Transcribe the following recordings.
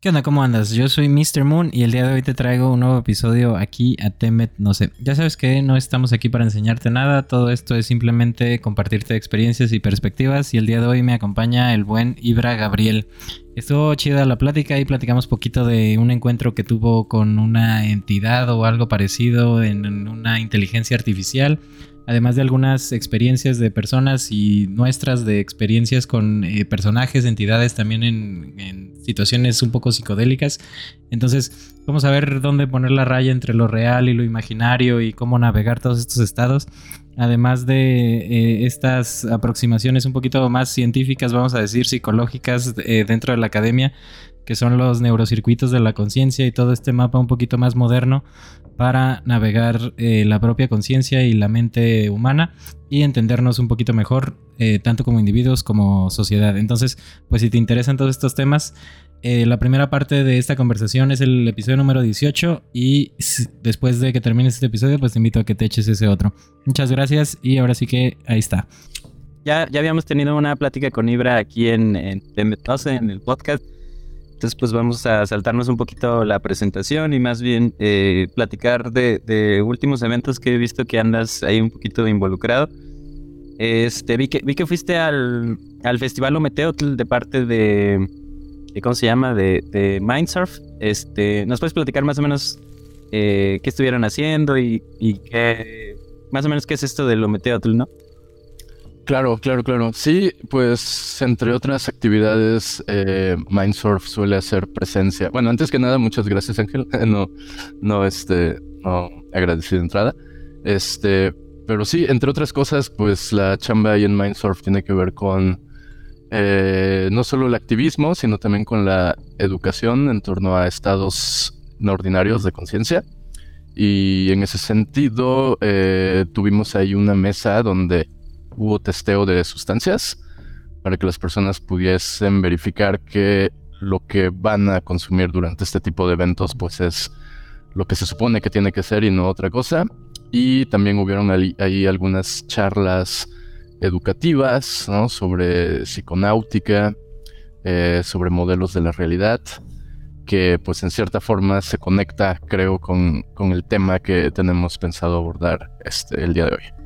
¿Qué onda? ¿Cómo andas? Yo soy Mr. Moon y el día de hoy te traigo un nuevo episodio aquí a Temet, no sé. Ya sabes que no estamos aquí para enseñarte nada, todo esto es simplemente compartirte experiencias y perspectivas y el día de hoy me acompaña el buen Ibra Gabriel. Estuvo chida la plática y platicamos poquito de un encuentro que tuvo con una entidad o algo parecido en una inteligencia artificial además de algunas experiencias de personas y nuestras de experiencias con eh, personajes, entidades también en, situaciones un poco psicodélicas. Entonces, vamos a ver dónde poner la raya entre lo real y lo imaginario y cómo navegar todos estos estados. Además de eh, estas aproximaciones un poquito más científicas, vamos a decir psicológicas eh, dentro de la academia, que son los neurocircuitos de la conciencia y todo este mapa un poquito más moderno para navegar eh, la propia conciencia y la mente humana y entendernos un poquito mejor, eh, tanto como individuos como sociedad. Entonces, pues si te interesan todos estos temas, eh, la primera parte de esta conversación es el episodio número 18 y después de que termines este episodio, pues te invito a que te eches ese otro. Muchas gracias y ahora sí que ahí está. Ya, ya habíamos tenido una plática con Ibra aquí en, en, en el podcast entonces, pues vamos a saltarnos un poquito la presentación y más bien eh, platicar de, últimos eventos que he visto que andas ahí un poquito involucrado. Este, vi que, vi que fuiste al, al Festival Ometeotl de parte de, ¿cómo se llama? De, de Mindsurf. Este, ¿Nos puedes platicar más o menos eh, qué estuvieron haciendo y, y qué, más o menos qué es esto del Ometeotl, no? Claro, claro, claro. Sí, pues entre otras actividades, eh, Mindsurf suele hacer presencia. Bueno, antes que nada, muchas gracias, Ángel. no, no, este, no agradecido de entrada. Este, pero sí, entre otras cosas, pues la chamba ahí en Mindsurf tiene que ver con eh, no solo el activismo, sino también con la educación en torno a estados no ordinarios de conciencia. Y en ese sentido, eh, tuvimos ahí una mesa donde hubo testeo de sustancias para que las personas pudiesen verificar que lo que van a consumir durante este tipo de eventos pues es lo que se supone que tiene que ser y no otra cosa. Y también hubieron ahí, algunas charlas educativas sobre psiconáutica, eh, sobre modelos de la realidad, que pues en cierta forma se conecta creo con, con el tema que tenemos pensado abordar este, el día de hoy.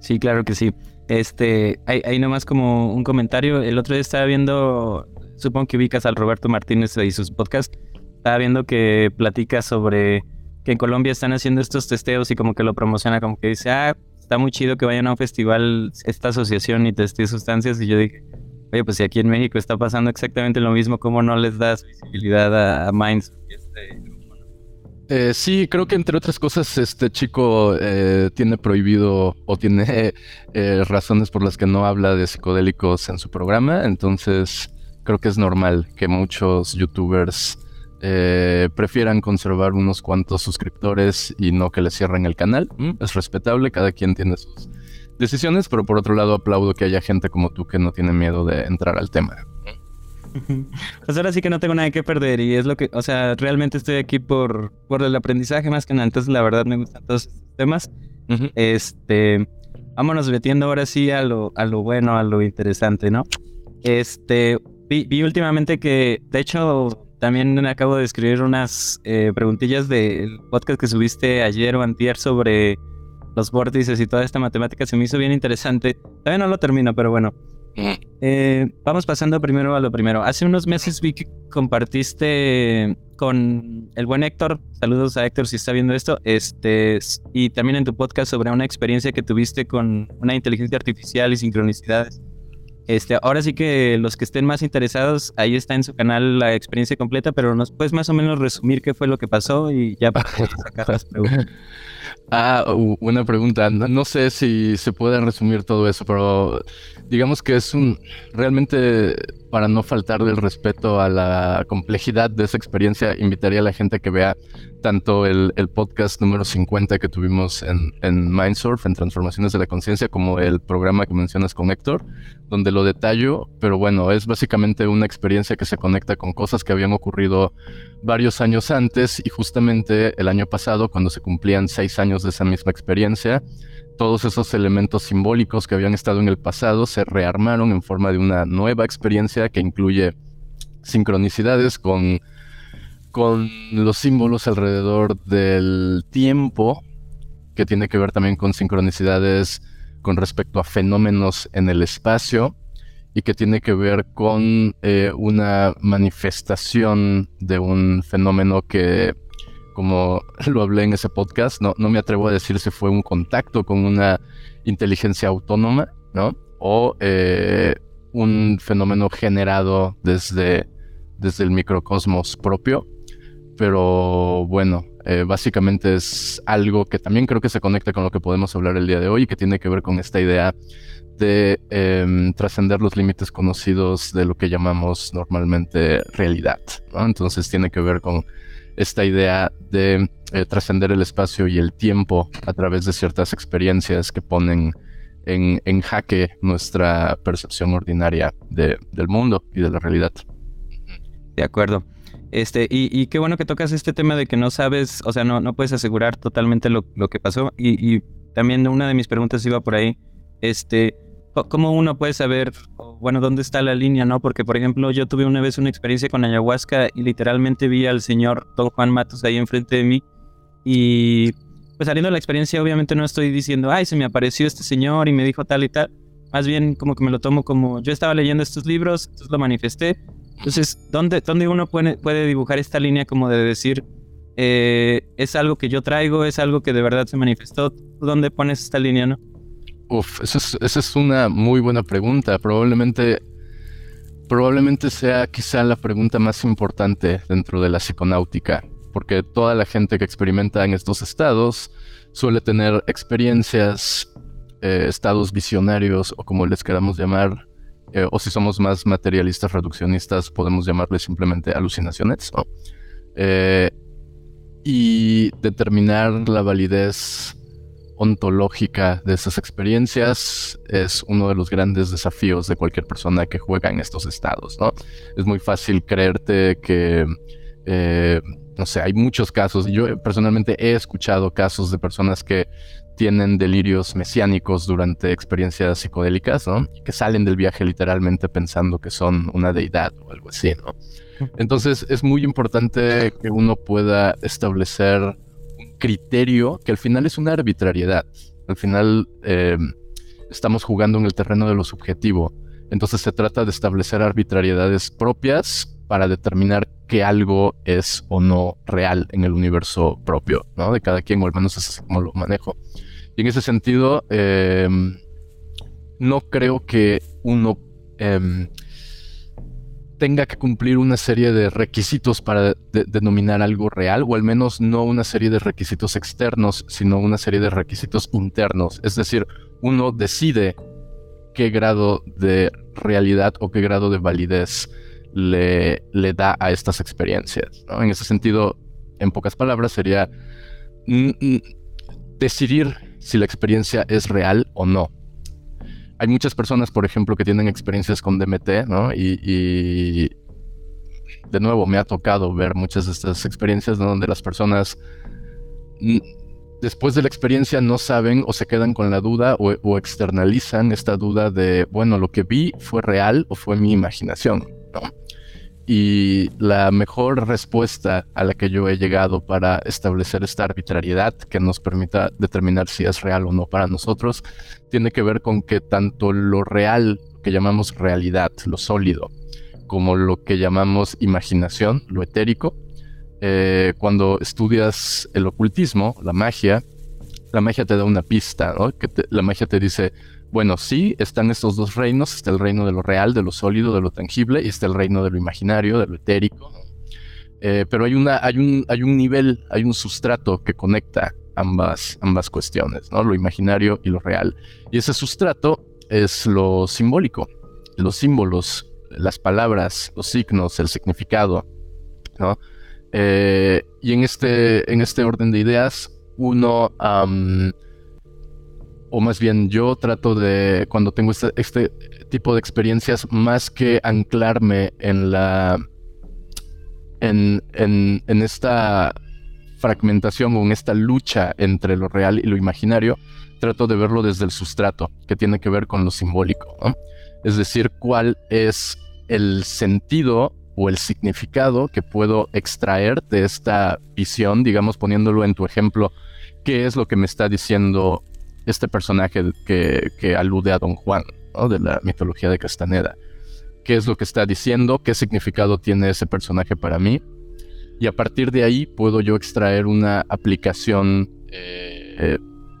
Sí, claro que sí. Este, hay, nomás como un comentario. El otro día estaba viendo, supongo que ubicas al Roberto Martínez y sus podcasts. Estaba viendo que platica sobre que en Colombia están haciendo estos testeos y como que lo promociona, como que dice, ah, está muy chido que vayan a un festival esta asociación y testee sustancias. Y yo dije, oye, pues si aquí en México está pasando exactamente lo mismo, ¿cómo no les das visibilidad a, a Minds? Este, eh, sí, creo que entre otras cosas este chico eh, tiene prohibido o tiene eh, razones por las que no habla de psicodélicos en su programa, entonces creo que es normal que muchos youtubers prefieran conservar unos cuantos suscriptores y no que le cierren el canal. Mm. Es respetable, cada quien tiene sus decisiones, pero por otro lado aplaudo que haya gente como tú que no tiene miedo de entrar al tema. Pues ahora sí que no tengo nada que perder y es lo que, o sea, realmente estoy aquí por, por el aprendizaje más que nada. Entonces, la verdad me gustan todos estos temas. Este, vámonos metiendo ahora sí a lo, a lo bueno, a lo interesante, ¿no? Este, vi, últimamente que, de hecho, también acabo de escribir unas eh, preguntillas del podcast que subiste ayer o antier sobre los vórtices y toda esta matemática. Se me hizo bien interesante. Todavía no lo termino, pero bueno. Eh, vamos pasando primero a lo primero. Hace unos meses vi que compartiste con el buen Héctor, saludos a Héctor si está viendo esto, este, y también en tu podcast sobre una experiencia que tuviste con una inteligencia artificial y sincronicidades. Este, ahora sí que los que estén más interesados, ahí está en su canal la experiencia completa, pero nos puedes más o menos resumir qué fue lo que pasó y ya para sacar las preguntas. Ah, buena pregunta. No, sé si se puede resumir todo eso, pero digamos que es un realmente para no faltar del respeto a la complejidad de esa experiencia, invitaría a la gente que vea tanto el, podcast número 50 que tuvimos en, en Mindsurf, en Transformaciones de la Conciencia, como el programa que mencionas con Héctor, donde lo detallo, pero bueno, es básicamente una experiencia que se conecta con cosas que habían ocurrido varios años antes y justamente el año pasado, cuando se cumplían seis años de esa misma experiencia, todos esos elementos simbólicos que habían estado en el pasado se rearmaron en forma de una nueva experiencia que incluye sincronicidades con, con los símbolos alrededor del tiempo, que tiene que ver también con sincronicidades con respecto a fenómenos en el espacio y que tiene que ver con eh, una manifestación de un fenómeno que, como lo hablé en ese podcast, no, no me atrevo a decir si fue un contacto con una inteligencia autónoma, ¿no? O eh, un fenómeno generado desde, desde el microcosmos propio. Pero bueno, eh, básicamente es algo que también creo que se conecta con lo que podemos hablar el día de hoy y que tiene que ver con esta idea de em, trascender los límites conocidos de lo que llamamos normalmente realidad. Entonces tiene que ver con esta idea de eh, trascender el espacio y el tiempo a través de ciertas experiencias que ponen en, en jaque nuestra percepción ordinaria de, del mundo y de la realidad. De acuerdo. Este, y, qué bueno que tocas este tema de que no sabes, o sea, no, no puedes asegurar totalmente lo, lo que pasó. Y, y, también una de mis preguntas iba por ahí, este, ¿cómo uno puede saber, bueno, dónde está la línea, no? Porque, por ejemplo, yo tuve una vez una experiencia con ayahuasca y literalmente vi al señor Don Juan Matos ahí enfrente de mí y pues saliendo de la experiencia obviamente no estoy diciendo, ay, se me apareció este señor y me dijo tal y tal. Más bien como que me lo tomo como, yo estaba leyendo estos libros, entonces lo manifesté. Entonces, ¿dónde, dónde uno puede, puede dibujar esta línea como de decir, eh, es algo que yo traigo, es algo que de verdad se manifestó? ¿Dónde pones esta línea, no? Uf, esa es, una muy buena pregunta. Probablemente, probablemente sea quizá la pregunta más importante dentro de la psiconáutica, porque toda la gente que experimenta en estos estados suele tener experiencias, eh, estados visionarios o como les queramos llamar, eh, o si somos más materialistas, reduccionistas, podemos llamarles simplemente alucinaciones. Eh, y determinar la validez ontológica de esas experiencias es uno de los grandes desafíos de cualquier persona que juega en estos estados, ¿no? Es muy fácil creerte que, eh, no sé, hay muchos casos, yo personalmente he escuchado casos de personas que tienen delirios mesiánicos durante experiencias psicodélicas, ¿no? Que salen del viaje literalmente pensando que son una deidad o algo así, ¿no? Entonces es muy importante que uno pueda establecer criterio que al final es una arbitrariedad. Al final eh, estamos jugando en el terreno de lo subjetivo. Entonces se trata de establecer arbitrariedades propias para determinar que algo es o no real en el universo propio, ¿no? De cada quien, o al menos es como lo manejo. Y en ese sentido, eh, no creo que uno em, tenga que cumplir una serie de requisitos para denominar algo real, o al menos no una serie de requisitos externos, sino una serie de requisitos internos. Es decir, uno decide qué grado de realidad o qué grado de validez le, le da a estas experiencias. En ese sentido, en pocas palabras, sería decidir si la experiencia es real o no hay muchas personas, por ejemplo, que tienen experiencias con DMT, ¿no? Y, de nuevo, me ha tocado ver muchas de estas experiencias donde las personas después de la experiencia no saben o se quedan con la duda o, externalizan esta duda de, bueno, lo que vi fue real o fue mi imaginación, ¿no? Y la mejor respuesta a la que yo he llegado para establecer esta arbitrariedad que nos permita determinar si es real o no para nosotros, tiene que ver con que tanto lo real, que llamamos realidad, lo sólido, como lo que llamamos imaginación, lo etérico, eh, cuando estudias el ocultismo, la magia, la magia te da una pista, ¿no? La magia te dice, bueno, sí, están estos dos reinos, está el reino de lo real, de lo sólido, de lo tangible, y está el reino de lo imaginario, de lo etérico. Eh, pero hay, una, hay, un, hay un nivel, hay un sustrato que conecta ambas, ambas cuestiones, ¿no? Lo imaginario y lo real. Y ese sustrato es lo simbólico, los símbolos, las palabras, los signos, el significado, ¿no? Eh, y en este, en este orden de ideas, uno o más bien yo trato de, cuando tengo este, este, tipo de experiencias, más que anclarme en la, en, en, en, esta fragmentación o en esta lucha entre lo real y lo imaginario, trato de verlo desde el sustrato, que tiene que ver con lo simbólico. Es decir, cuál es el sentido o el significado que puedo extraer de esta visión, digamos poniéndolo en tu ejemplo, qué es lo que me está diciendo este personaje que, alude a Don Juan, de la mitología de Castaneda. ¿Qué es lo que está diciendo? ¿Qué significado tiene ese personaje para mí? Y a partir de ahí puedo yo extraer una aplicación eh,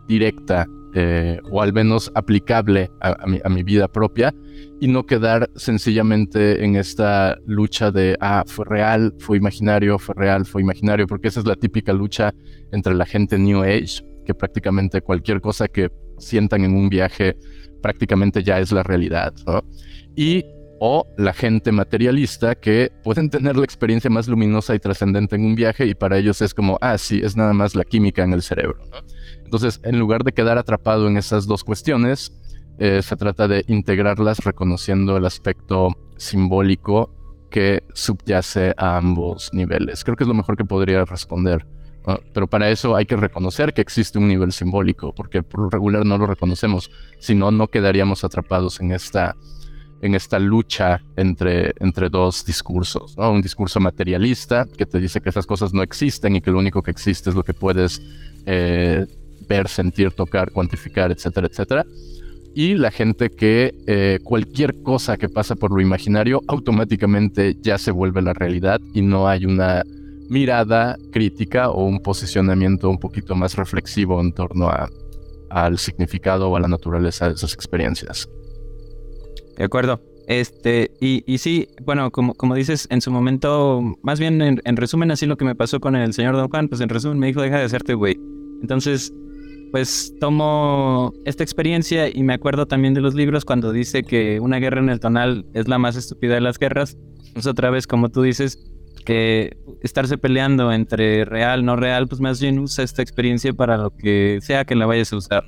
directa eh, o al menos aplicable a, mi, vida propia y no quedar sencillamente en esta lucha de, ah, fue real, fue imaginario, fue real, fue imaginario, porque esa es la típica lucha entre la gente New Age, que prácticamente cualquier cosa que sientan en un viaje prácticamente ya es la realidad, ¿no? Y o la gente materialista que pueden tener la experiencia más luminosa y trascendente en un viaje y para ellos es como, ah, sí, es nada más la química en el cerebro. Entonces, en lugar de quedar atrapado en esas dos cuestiones, eh, se trata de integrarlas reconociendo el aspecto simbólico que subyace a ambos niveles. Creo que es lo mejor que podría responder. Pero para eso hay que reconocer que existe un nivel simbólico, porque por lo regular no lo reconocemos, si no, no quedaríamos atrapados en esta en esta lucha entre, entre dos discursos, Un discurso materialista que te dice que esas cosas no existen y que lo único que existe es lo que puedes eh, ver, sentir, tocar, cuantificar, etcétera, etcétera. Y la gente que eh, cualquier cosa que pasa por lo imaginario automáticamente ya se vuelve la realidad y no hay una mirada crítica o un posicionamiento un poquito más reflexivo en torno a, al significado o a la naturaleza de esas experiencias. De acuerdo. Este, y, y sí, bueno, como, como dices, en su momento, más bien en, resumen, así lo que me pasó con el señor Don Juan, pues en resumen me dijo, deja de hacerte güey. Entonces, pues tomo esta experiencia y me acuerdo también de los libros cuando dice que una guerra en el tonal es la más estúpida de las guerras. Pues otra vez, como tú dices, que estarse peleando entre real, no real, pues más bien usa esta experiencia para lo que sea que la vayas a usar.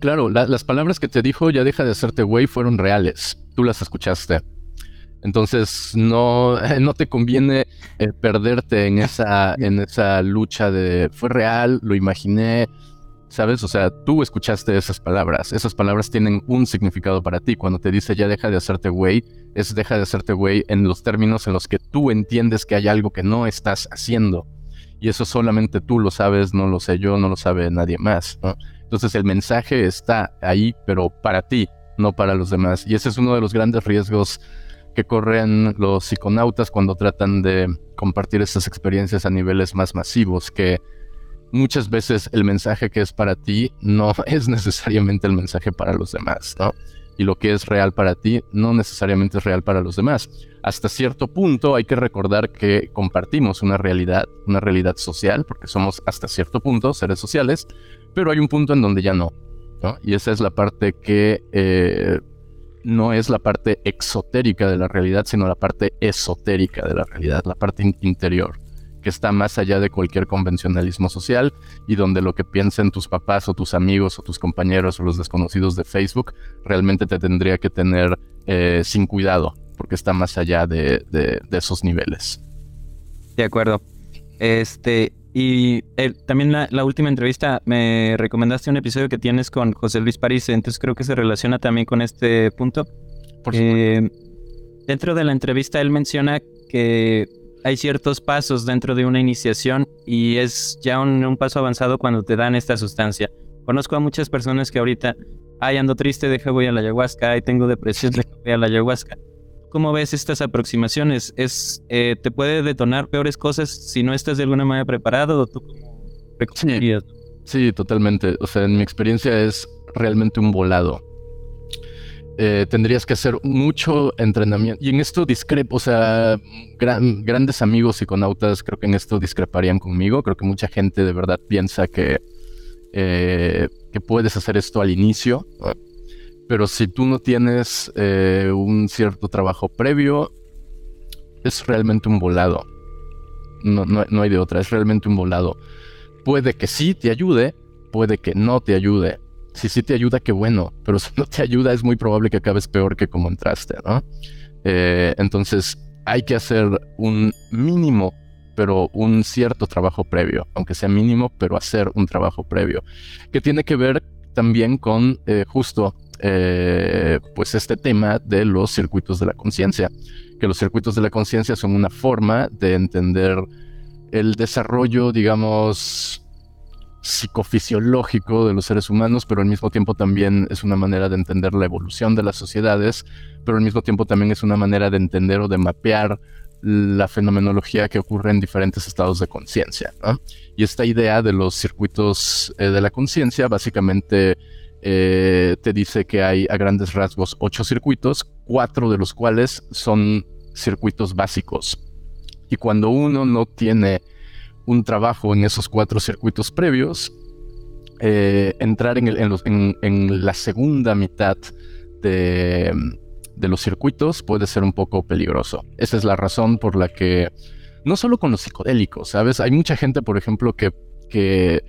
Claro, las palabras que te dijo ya deja de hacerte güey fueron reales. Tú las escuchaste. Entonces no, no te conviene eh, perderte en esa, en esa lucha de fue real, lo imaginé, ¿sabes? O sea, tú escuchaste esas palabras. Esas palabras tienen un significado para ti. Cuando te dice ya deja de hacerte güey, es deja de hacerte güey en los términos en los que tú entiendes que hay algo que no estás haciendo. Y eso solamente tú lo sabes, no lo sé yo, no lo sabe nadie más. ¿no? Entonces el mensaje está ahí, pero para ti, no para los demás. Y ese es uno de los grandes riesgos que corren los psiconautas cuando tratan de compartir estas experiencias a niveles más masivos, que muchas veces el mensaje que es para ti no es necesariamente el mensaje para los demás, ¿no? Y lo que es real para ti no necesariamente es real para los demás. Hasta cierto punto hay que recordar que compartimos una realidad, una realidad social, porque somos hasta cierto punto seres sociales, pero hay un punto en donde ya no. Y esa es la parte que eh, no es la parte exotérica de la realidad, sino la parte esotérica de la realidad, la parte interior, que está más allá de cualquier convencionalismo social y donde lo que piensen tus papás o tus amigos o tus compañeros o los desconocidos de Facebook realmente te tendría que tener eh, sin cuidado, porque está más allá de, de esos niveles. De acuerdo. Este, y eh, también la, la, última entrevista me recomendaste un episodio que tienes con José Luis París, entonces creo que se relaciona también con este punto. Por eh, dentro de la entrevista él menciona que hay ciertos pasos dentro de una iniciación y es ya un, un paso avanzado cuando te dan esta sustancia. Conozco a muchas personas que ahorita, ay, ando triste, deja voy a la ayahuasca, ay, tengo depresión, deja voy a la ayahuasca. ¿Cómo ves estas aproximaciones? ¿Es, eh, ¿Te puede detonar peores cosas si no estás de alguna manera preparado? ¿O tú cómo recomendarías? Sí, totalmente. O sea, en mi experiencia es realmente un volado. Eh, tendrías que hacer mucho entrenamiento. Y en esto discrepo, o sea, grandes amigos psiconautas creo que en esto discreparían conmigo. Creo que mucha gente de verdad piensa que, eh, que puedes hacer esto al inicio. Pero si tú no tienes eh, un cierto trabajo previo, es realmente un volado. No, no, hay de otra, es realmente un volado. Puede que sí te ayude, puede que no te ayude. Si sí te ayuda, qué bueno, pero si no te ayuda es muy probable que acabes peor que como entraste, ¿no? Eh, entonces hay que hacer un mínimo, pero un cierto trabajo previo, aunque sea mínimo, pero hacer un trabajo previo, que tiene que ver también con eh, justo eh, pues este tema de los circuitos de la conciencia, que los circuitos de la conciencia son una forma de entender el desarrollo, digamos, psicofisiológico de los seres humanos, pero al mismo tiempo también es una manera de entender la evolución de las sociedades, pero al mismo tiempo también es una manera de entender o de mapear la fenomenología que ocurre en diferentes estados de conciencia. Y esta idea de los circuitos eh, de la conciencia básicamente eh, te dice que hay a grandes rasgos ocho circuitos, cuatro de los cuales son circuitos básicos. Y cuando uno no tiene un trabajo en esos cuatro circuitos previos, eh, entrar en, en la segunda mitad de, de los circuitos puede ser un poco peligroso. Esa es la razón por la que, no solo con los psicodélicos, ¿sabes? Hay mucha gente, por ejemplo, que, que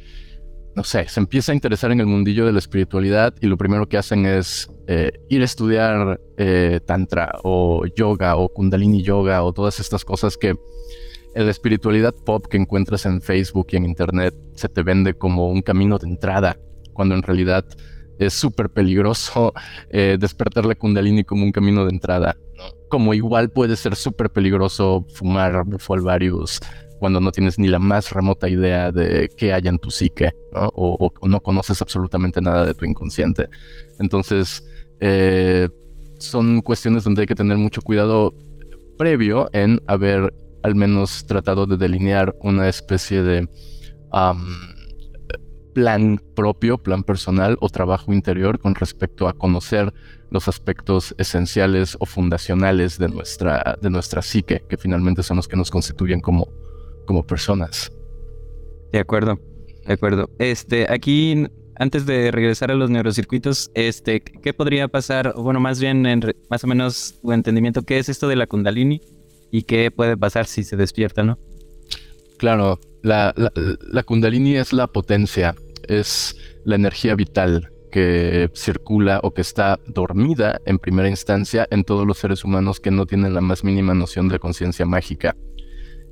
no sé, se empieza a interesar en el mundillo de la espiritualidad y lo primero que hacen es eh, ir a estudiar eh, tantra o yoga o kundalini yoga o todas estas cosas que la espiritualidad pop que encuentras en Facebook y en Internet se te vende como un camino de entrada, cuando en realidad es súper peligroso eh, despertar la kundalini como un camino de entrada. Como igual puede ser súper peligroso fumar varios cuando no tienes ni la más remota idea de qué hay en tu psique O, no conoces absolutamente nada de tu inconsciente. Entonces, eh, son cuestiones donde hay que tener mucho cuidado previo en haber al menos tratado de delinear una especie de plan propio, plan personal o trabajo interior con respecto a conocer los aspectos esenciales o fundacionales de nuestra, de nuestra psique, que finalmente son los que nos constituyen como, como personas. De acuerdo, de acuerdo. Este, aquí, antes de regresar a los neurocircuitos, este, ¿qué podría pasar? Bueno, más bien, en, más o menos tu entendimiento, ¿qué es esto de la kundalini? ¿Y qué puede pasar si se despierta, no? Claro, la, la, kundalini es la potencia, es la energía vital que circula o que está dormida en primera instancia en todos los seres humanos que no tienen la más mínima noción de conciencia mágica.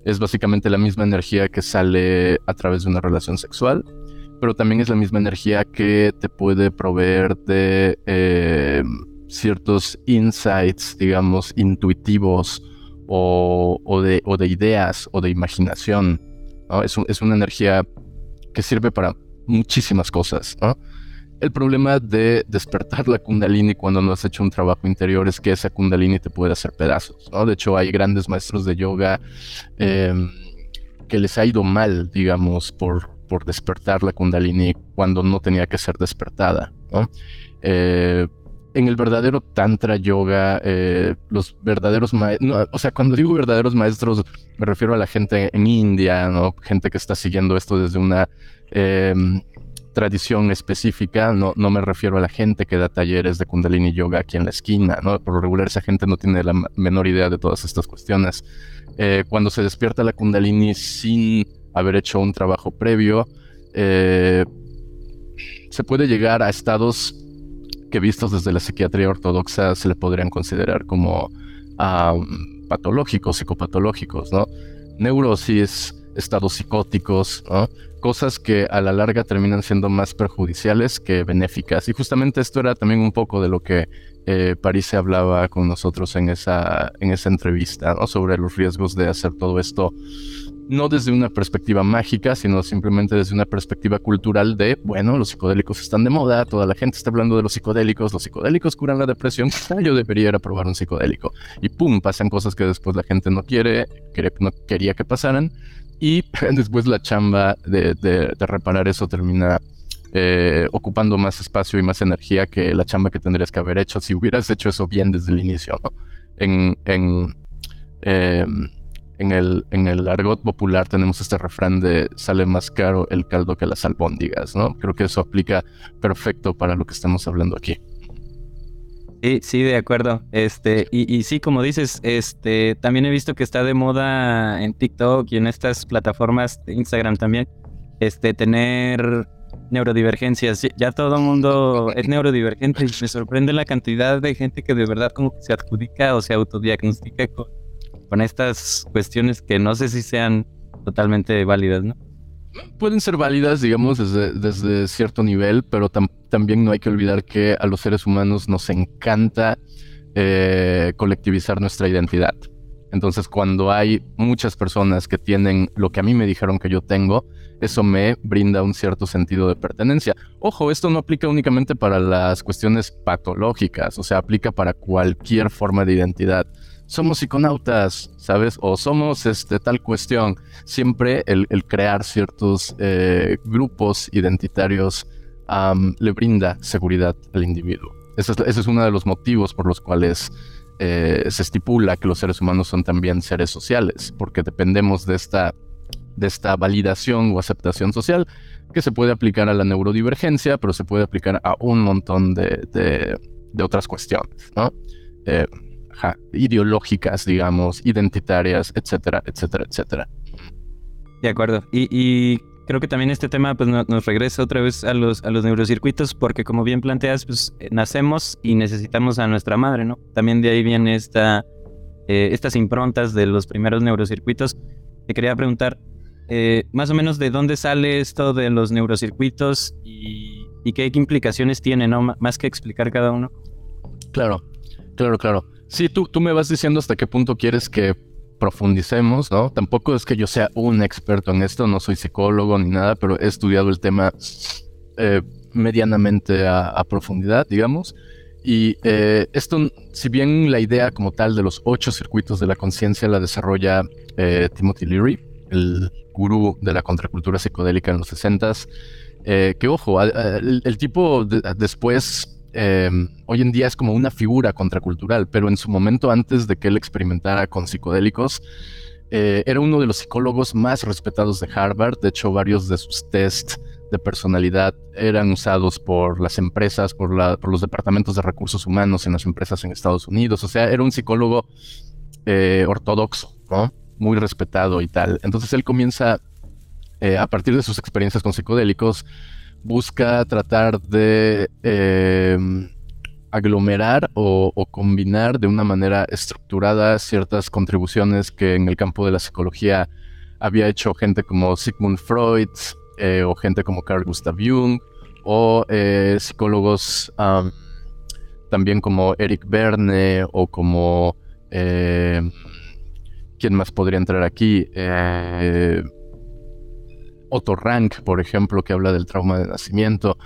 Es básicamente la misma energía que sale a través de una relación sexual, pero también es la misma energía que te puede proveer de eh, ciertos insights, digamos, intuitivos o, de, o de, ideas o de imaginación. Es, es, una energía que sirve para muchísimas cosas, El problema de despertar la kundalini cuando no has hecho un trabajo interior es que esa kundalini te puede hacer pedazos, De hecho, hay grandes maestros de yoga em, que les ha ido mal, digamos, por, por despertar la kundalini cuando no tenía que ser despertada, eh, en el verdadero tantra yoga, eh, los verdaderos maestros, o sea, cuando digo verdaderos maestros, me refiero a la gente en India, ¿no? Gente que está siguiendo esto desde una em, tradición específica, no, no me refiero a la gente que da talleres de kundalini yoga aquí en la esquina, ¿no? Por lo regular esa gente no tiene la menor idea de todas estas cuestiones. Eh, cuando se despierta la kundalini sin haber hecho un trabajo previo, eh, se puede llegar a estados que vistos desde la psiquiatría ortodoxa se le podrían considerar como patológicos, psicopatológicos, ¿no? Neurosis, estados psicóticos, ¿no? Cosas que a la larga terminan siendo más perjudiciales que benéficas. Y justamente esto era también un poco de lo que eh, París se hablaba con nosotros en esa, en esa entrevista, ¿no? Sobre los riesgos de hacer todo esto no desde una perspectiva mágica, sino simplemente desde una perspectiva cultural de, bueno, los psicodélicos están de moda, toda la gente está hablando de los psicodélicos, los psicodélicos curan la depresión, yo debería ir a probar un psicodélico. Y pum, pasan cosas que después la gente no quiere, no quería que pasaran, y después la chamba de, reparar eso termina eh, ocupando más espacio y más energía que la chamba que tendrías que haber hecho si hubieras hecho eso bien desde el inicio, ¿no? En, en em, en el, en el argot popular tenemos este refrán de sale más caro el caldo que las albóndigas, ¿no? Creo que eso aplica perfecto para lo que estamos hablando aquí. Sí, sí, de acuerdo. Este, y, y sí, como dices, este, también he visto que está de moda en TikTok y en estas plataformas de Instagram también, este, tener neurodivergencias. Ya todo el mundo es neurodivergente y me sorprende la cantidad de gente que de verdad como que se adjudica o se autodiagnostica con con estas cuestiones que no sé si sean totalmente válidas, ¿no? Pueden ser válidas, digamos, desde, desde cierto nivel, pero también no hay que olvidar que a los seres humanos nos encanta eh, colectivizar nuestra identidad. Entonces, cuando hay muchas personas que tienen lo que a mí me dijeron que yo tengo, eso me brinda un cierto sentido de pertenencia. Ojo, esto no aplica únicamente para las cuestiones patológicas, o sea, aplica para cualquier forma de identidad. Somos psiconautas, ¿sabes? O somos este, tal cuestión. Siempre el, crear ciertos eh, grupos identitarios le brinda seguridad al individuo. ese es uno de los motivos por los cuales eh, se estipula que los seres humanos son también seres sociales, porque dependemos de esta, de esta validación o aceptación social que se puede aplicar a la neurodivergencia, pero se puede aplicar a un montón de, de, otras cuestiones, ¿no? Eh, ideológicas, digamos, identitarias, etcétera, etcétera, etcétera. De acuerdo. y creo que también este tema pues, nos regresa otra vez a los, a los neurocircuitos, porque como bien planteas, pues eh, nacemos y necesitamos a nuestra madre, ¿no? También de ahí viene esta, eh, estas improntas de los primeros neurocircuitos. Te quería preguntar, eh, más o menos de dónde sale esto de los neurocircuitos y, y qué implicaciones tiene, ¿no? Más que explicar cada uno. Claro, claro, claro. Sí, tú, tú me vas diciendo hasta qué punto quieres que profundicemos, ¿no? Tampoco es que yo sea un experto en esto, no soy psicólogo ni nada, pero he estudiado el tema eh, medianamente a, profundidad, digamos. Y eh, esto, si bien la idea como tal de los ocho circuitos de la conciencia la desarrolla eh, Timothy Leary, el gurú de la contracultura psicodélica en los 60s, que ojo, el, tipo después Em, hoy en día es como una figura contracultural, pero en su momento antes de que él experimentara con psicodélicos, eh, era uno de los psicólogos más respetados de Harvard. De hecho, varios de sus tests de personalidad eran usados por las empresas, por, los departamentos de recursos humanos en las empresas en Estados Unidos. O sea, era un psicólogo eh, ortodoxo. Muy respetado y tal. Entonces él comienza, eh, a partir de sus experiencias con psicodélicos, busca tratar de em, aglomerar o, combinar de una manera estructurada ciertas contribuciones que en el campo de la psicología había hecho gente como Sigmund Freud eh, o gente como Carl Gustav Jung o eh, psicólogos también como Eric Berne o como... Em, ¿Quién más podría entrar aquí? Eh, Otto Rank, por ejemplo, que habla del trauma de nacimiento.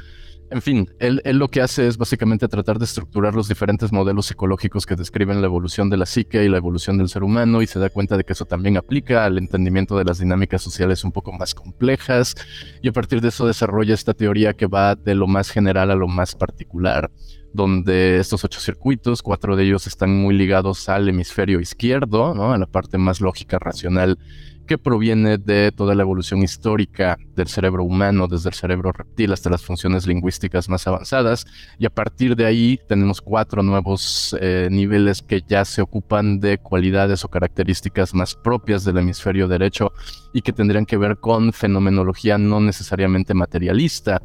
En fin, él, lo que hace es básicamente tratar de estructurar los diferentes modelos psicológicos que describen la evolución de la psique y la evolución del ser humano y se da cuenta de que eso también aplica al entendimiento de las dinámicas sociales un poco más complejas y a partir de eso desarrolla esta teoría que va de lo más general a lo más particular donde estos ocho circuitos, cuatro de ellos están muy ligados al hemisferio izquierdo, ¿no? a la parte más lógica, racional que proviene de toda la evolución histórica del cerebro humano, desde el cerebro reptil hasta las funciones lingüísticas más avanzadas. Y a partir de ahí tenemos cuatro nuevos eh, niveles que ya se ocupan de cualidades o características más propias del hemisferio derecho y que tendrían que ver con fenomenología no necesariamente materialista.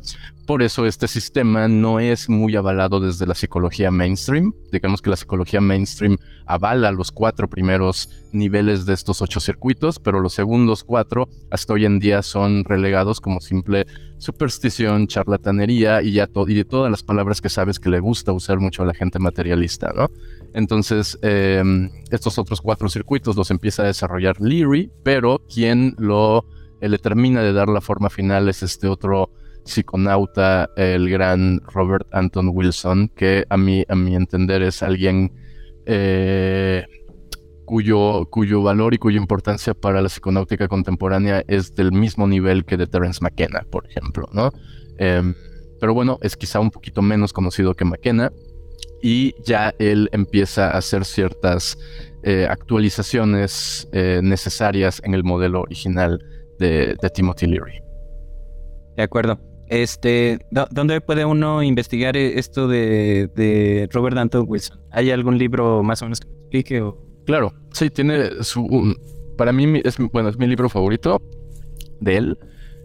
Por eso este sistema no es muy avalado desde la psicología mainstream. Digamos que la psicología mainstream avala los cuatro primeros niveles de estos ocho circuitos, pero los segundos cuatro hasta hoy en día son relegados como simple superstición, charlatanería y ya y de todas las palabras que sabes que le gusta usar mucho a la gente materialista, ¿no? Entonces, em, estos otros cuatro circuitos los empieza a desarrollar Leary, pero quien lo le termina de dar la forma final es este otro psiconauta, el gran Robert Anton Wilson, que a mí, a mi entender es alguien eh, cuyo, cuyo valor y cuya importancia para la psiconáutica contemporánea es del mismo nivel que de Terence McKenna, por ejemplo, ¿no? Em, pero bueno, es quizá un poquito menos conocido que McKenna y ya él empieza a hacer ciertas eh, actualizaciones eh, necesarias en el modelo original de, Timothy Leary. De acuerdo. Este, ¿Dónde puede uno investigar esto de, Robert Anton Wilson? ¿Hay algún libro más o menos que me explique? O? Claro, sí, tiene su... para mí es, bueno, es mi libro favorito de él.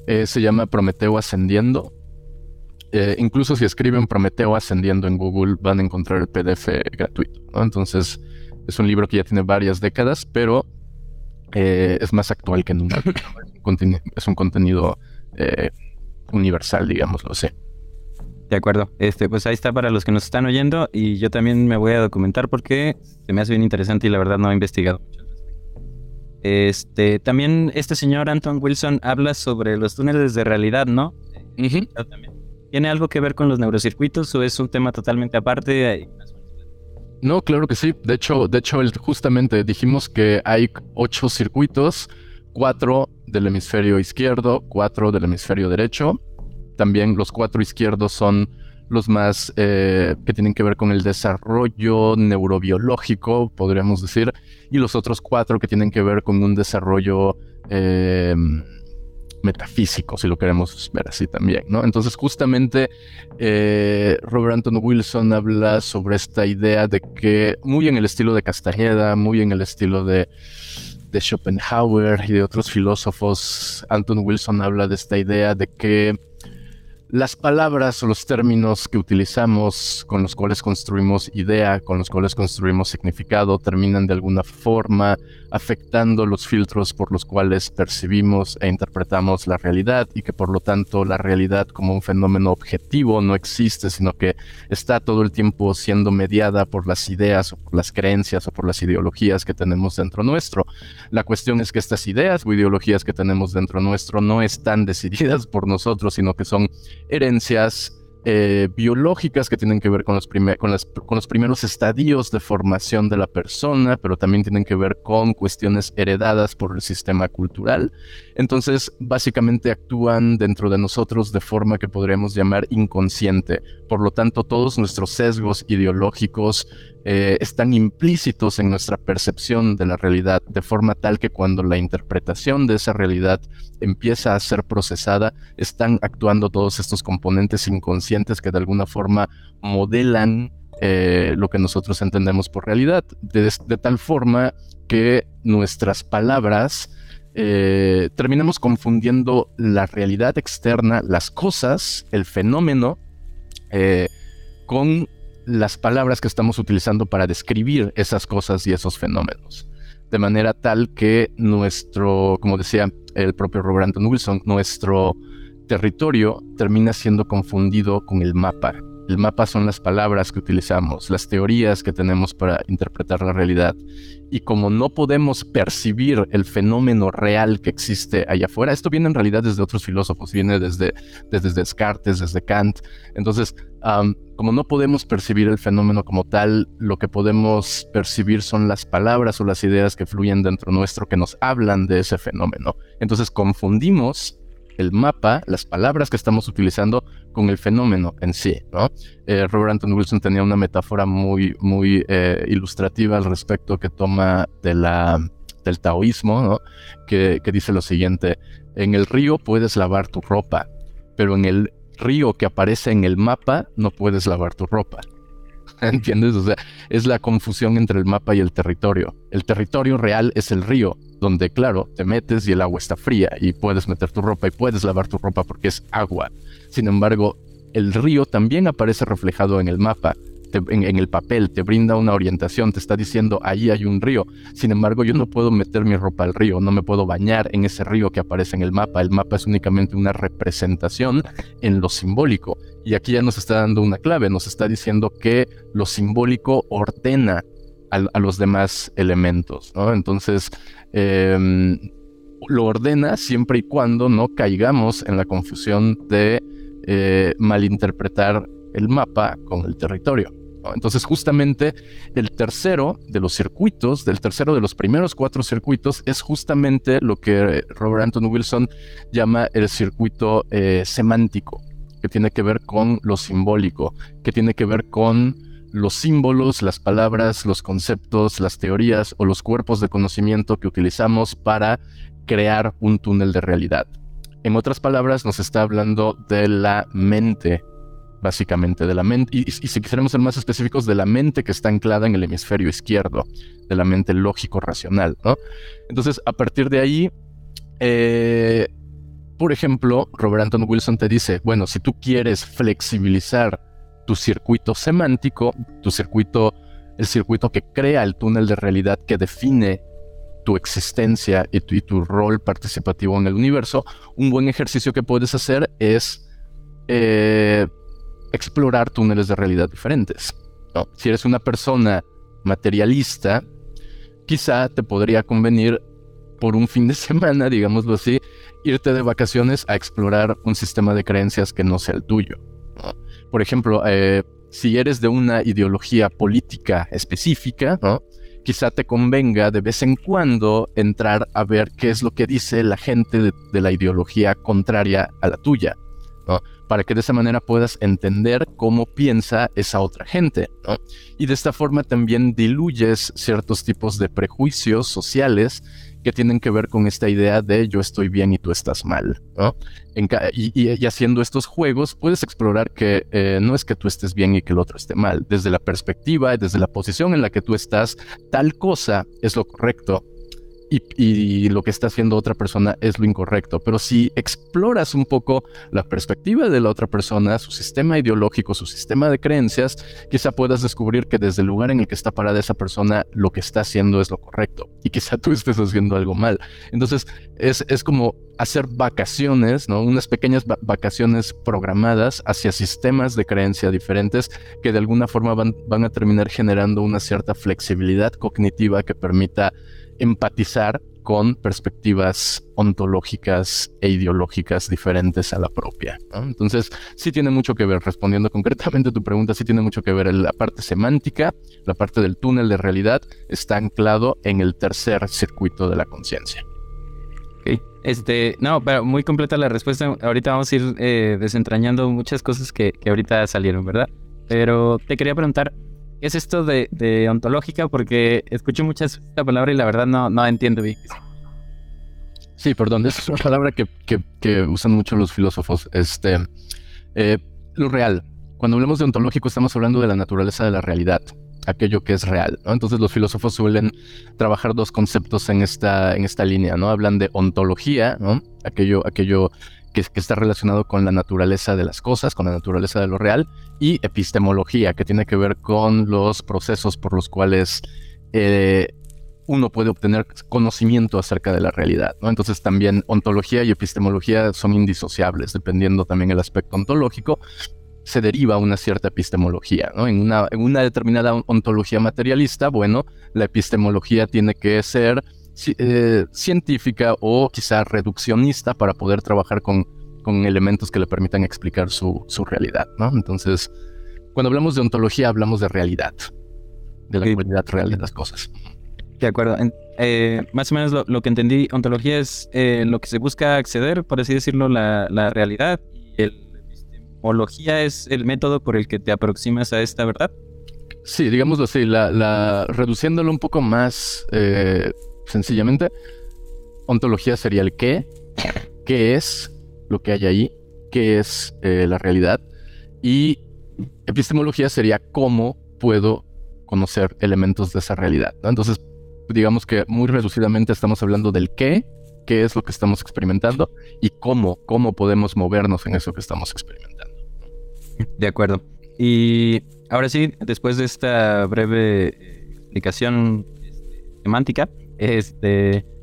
Eh, se llama Prometeo Ascendiendo. Eh, incluso si escriben Prometeo Ascendiendo en Google van a encontrar el PDF gratuito. Entonces es un libro que ya tiene varias décadas, pero eh, es más actual que nunca. es un contenido universal, digamos, lo sé. De acuerdo. Este, pues ahí está para los que nos están oyendo y yo también me voy a documentar porque se me hace bien interesante y la verdad no he investigado mucho. Este, también este señor Anton Wilson habla sobre los túneles de realidad, ¿no? ¿Tiene algo que ver con los neurocircuitos o es un tema totalmente aparte? No, claro que sí. De hecho, de hecho, justamente dijimos que hay ocho circuitos, cuatro del hemisferio izquierdo, cuatro del hemisferio derecho. También los cuatro izquierdos son los más eh, que tienen que ver con el desarrollo neurobiológico, podríamos decir, y los otros cuatro que tienen que ver con un desarrollo eh, metafísico, si lo queremos ver así también, ¿no? Entonces, justamente eh, Robert Anton Wilson habla sobre esta idea de que, muy en el estilo de Castañeda, muy en el estilo de, de Schopenhauer y de otros filósofos, Anton Wilson habla de esta idea de que las palabras o los términos que utilizamos, con los cuales construimos idea, con los cuales construimos significado, terminan de alguna forma afectando los filtros por los cuales percibimos e interpretamos la realidad y que por lo tanto la realidad como un fenómeno objetivo no existe, sino que está todo el tiempo siendo mediada por las ideas o por las creencias o por las ideologías que tenemos dentro nuestro. La cuestión es que estas ideas o ideologías que tenemos dentro nuestro no están decididas por nosotros, sino que son herencias eh, biológicas que tienen que ver con los, con, con los primeros estadios de formación de la persona, pero también tienen que ver con cuestiones heredadas por el sistema cultural. Entonces, básicamente actúan dentro de nosotros de forma que podríamos llamar inconsciente. Por lo tanto, todos nuestros sesgos ideológicos, eh, están implícitos en nuestra percepción de la realidad, de forma tal que cuando la interpretación de esa realidad empieza a ser procesada, están actuando todos estos componentes inconscientes que de alguna forma modelan eh, lo que nosotros entendemos por realidad, de, tal forma que nuestras palabras eh, terminamos confundiendo la realidad externa, las cosas, el fenómeno, con las palabras que estamos utilizando para describir esas cosas y esos fenómenos. De manera tal que nuestro, como decía el propio Robert Anton Wilson, nuestro territorio termina siendo confundido con el mapa. El mapa son las palabras que utilizamos, las teorías que tenemos para interpretar la realidad. Y como no podemos percibir el fenómeno real que existe allá afuera, esto viene en realidad desde otros filósofos, viene desde, desde Descartes, desde Kant. Entonces, como no podemos percibir el fenómeno como tal, lo que podemos percibir son las palabras o las ideas que fluyen dentro nuestro que nos hablan de ese fenómeno. Entonces confundimos el mapa, las palabras que estamos utilizando con el fenómeno en sí, ¿no? Eh, Robert Anton Wilson tenía una metáfora muy, muy eh, ilustrativa al respecto que toma de la, del taoísmo, ¿no? Que, que dice lo siguiente, en el río puedes lavar tu ropa, pero en el río que aparece en el mapa no puedes lavar tu ropa. ¿Entiendes? O sea, es la confusión entre el mapa y el territorio. El territorio real es el río, donde, claro, te metes y el agua está fría y puedes meter tu ropa y puedes lavar tu ropa porque es agua. Sin embargo, el río también aparece reflejado en el mapa en, el papel, te brinda una orientación, te está diciendo ahí hay un río. Sin embargo, yo no puedo meter mi ropa al río, no me puedo bañar en ese río que aparece en el mapa. El mapa es únicamente una representación en lo simbólico. Y aquí ya nos está dando una clave, nos está diciendo que lo simbólico ordena a, los demás elementos. Entonces, em, lo ordena siempre y cuando no caigamos en la confusión de eh, malinterpretar el mapa con el territorio. Entonces justamente el tercero de los circuitos, del tercero de los primeros cuatro circuitos, es justamente lo que Robert Anton Wilson llama el circuito eh, semántico, que tiene que ver con lo simbólico, que tiene que ver con los símbolos, las palabras, los conceptos, las teorías o los cuerpos de conocimiento que utilizamos para crear un túnel de realidad. En otras palabras, nos está hablando de la mente básicamente, de la mente, y, si quisiéramos ser más específicos, de la mente que está anclada en el hemisferio izquierdo, de la mente lógico-racional. Entonces, a partir de ahí, eh, por ejemplo, Robert Anton Wilson te dice, bueno, si tú quieres flexibilizar tu circuito semántico, tu circuito, el circuito que crea el túnel de realidad que define tu existencia y tu, rol participativo en el universo, un buen ejercicio que puedes hacer es eh, explorar túneles de realidad diferentes. ¿no? Si eres una persona materialista, quizá te podría convenir por un fin de semana, digámoslo así, irte de vacaciones a explorar un sistema de creencias que no sea el tuyo. Por ejemplo, eh, si eres de una ideología política específica, quizá te convenga de vez en cuando entrar a ver qué es lo que dice la gente de, la ideología contraria a la tuya, para que de esa manera puedas entender cómo piensa esa otra gente. Y de esta forma también diluyes ciertos tipos de prejuicios sociales que tienen que ver con esta idea de yo estoy bien y tú estás mal. ¿no? y, haciendo estos juegos puedes explorar que eh, no es que tú estés bien y que el otro esté mal. Desde la perspectiva desde la posición en la que tú estás, tal cosa es lo correcto y, lo que está haciendo otra persona es lo incorrecto. Pero si exploras un poco la perspectiva de la otra persona, su sistema ideológico, su sistema de creencias, quizá puedas descubrir que desde el lugar en el que está parada esa persona, lo que está haciendo es lo correcto y quizá tú estés haciendo algo mal. Entonces es, es como hacer vacaciones, ¿no? Unas pequeñas vacaciones programadas hacia sistemas de creencia diferentes que de alguna forma van, van a terminar generando una cierta flexibilidad cognitiva que permita empatizar con perspectivas ontológicas e ideológicas diferentes a la propia. Entonces, sí tiene mucho que ver, respondiendo concretamente a tu pregunta, sí tiene mucho que ver la parte semántica, la parte del túnel de realidad, está anclado en el tercer circuito de la conciencia. Ok, este, no, pero muy completa la respuesta. Ahorita vamos a ir eh, desentrañando muchas cosas que ahorita salieron, ¿verdad? Pero te quería preguntar, ¿Qué es esto de, ontológica? Porque escucho muchas esta palabra y la verdad no, no entiendo bien. Sí, perdón, es una palabra que, que, usan mucho los filósofos. Este, eh, lo real. Cuando hablamos de ontológico estamos hablando de la naturaleza de la realidad, aquello que es real. Entonces los filósofos suelen trabajar dos conceptos en esta, en esta línea, ¿no? Hablan de ontología, ¿no? Aquello, aquello que, está relacionado con la naturaleza de las cosas, con la naturaleza de lo real, y epistemología, que tiene que ver con los procesos por los cuales eh, uno puede obtener conocimiento acerca de la realidad. Entonces también ontología y epistemología son indisociables, dependiendo también el aspecto ontológico, se deriva una cierta epistemología. En, una, en una determinada ontología materialista, bueno, la epistemología tiene que ser eh, científica o quizá reduccionista para poder trabajar con, con elementos que le permitan explicar su, su, realidad, ¿no? Entonces, cuando hablamos de ontología, hablamos de realidad, de la realidad real de las cosas. De acuerdo. Eh, más o menos lo, que entendí, ontología es eh, lo que se busca acceder, por así decirlo, la, la realidad, y epistemología es el método por el que te aproximas a esta verdad. Sí, digámoslo así, la, la reduciéndolo un poco más sencillamente, ontología sería el qué, qué es lo que hay ahí, qué es eh, la realidad, y epistemología sería cómo puedo conocer elementos de esa realidad. Entonces, digamos que muy reducidamente estamos hablando del qué, qué es lo que estamos experimentando, y cómo, cómo podemos movernos en eso que estamos experimentando. De acuerdo. Y ahora sí, después de esta breve eh, explicación este, semántica,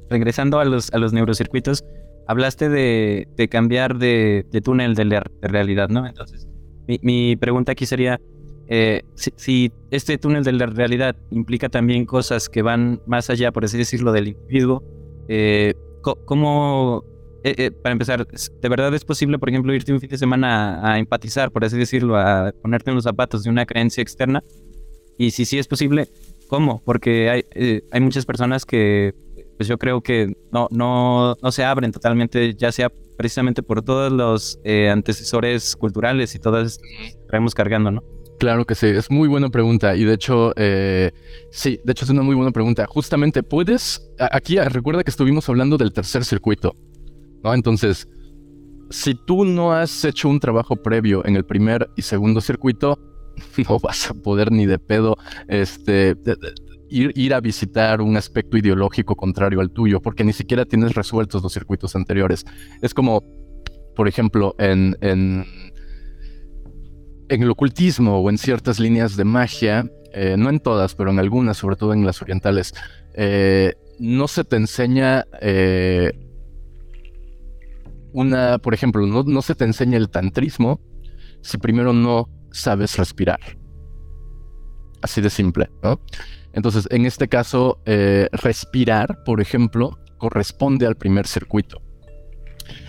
regresando a los, a los neurocircuitos, hablaste de, cambiar de, túnel de, realidad, ¿no? Entonces, mi, pregunta aquí sería, eh, si, este túnel de la realidad implica también cosas que van más allá, por así decirlo, del individuo, eh, ¿cómo, eh, para empezar, ¿de verdad es posible, por ejemplo, irte un fin de semana a, empatizar, por así decirlo, a ponerte en los zapatos de una creencia externa? Y si sí es posible, ¿Cómo? Porque hay, eh, hay muchas personas que, pues yo creo que no, no, no se abren totalmente, ya sea precisamente por todos los eh, antecesores culturales y todas que traemos cargando, ¿no? Claro que sí, es muy buena pregunta y de hecho, eh, sí, de hecho es una muy buena pregunta. Justamente, puedes, aquí ah, recuerda que estuvimos hablando del tercer circuito, ¿no? Entonces, si tú no has hecho un trabajo previo en el primer y segundo circuito, no vas a poder ni de pedo este, ir, a visitar un aspecto ideológico contrario al tuyo, porque ni siquiera tienes resueltos los circuitos anteriores. Es como, por ejemplo, en, en, el ocultismo o en ciertas líneas de magia, eh, no en todas, pero en algunas, sobre todo en las orientales, eh, no se te enseña eh, una, por ejemplo, no, no se te enseña el tantrismo si primero no sabes respirar. Así de simple. Entonces, en este caso, eh, respirar, por ejemplo, corresponde al primer circuito.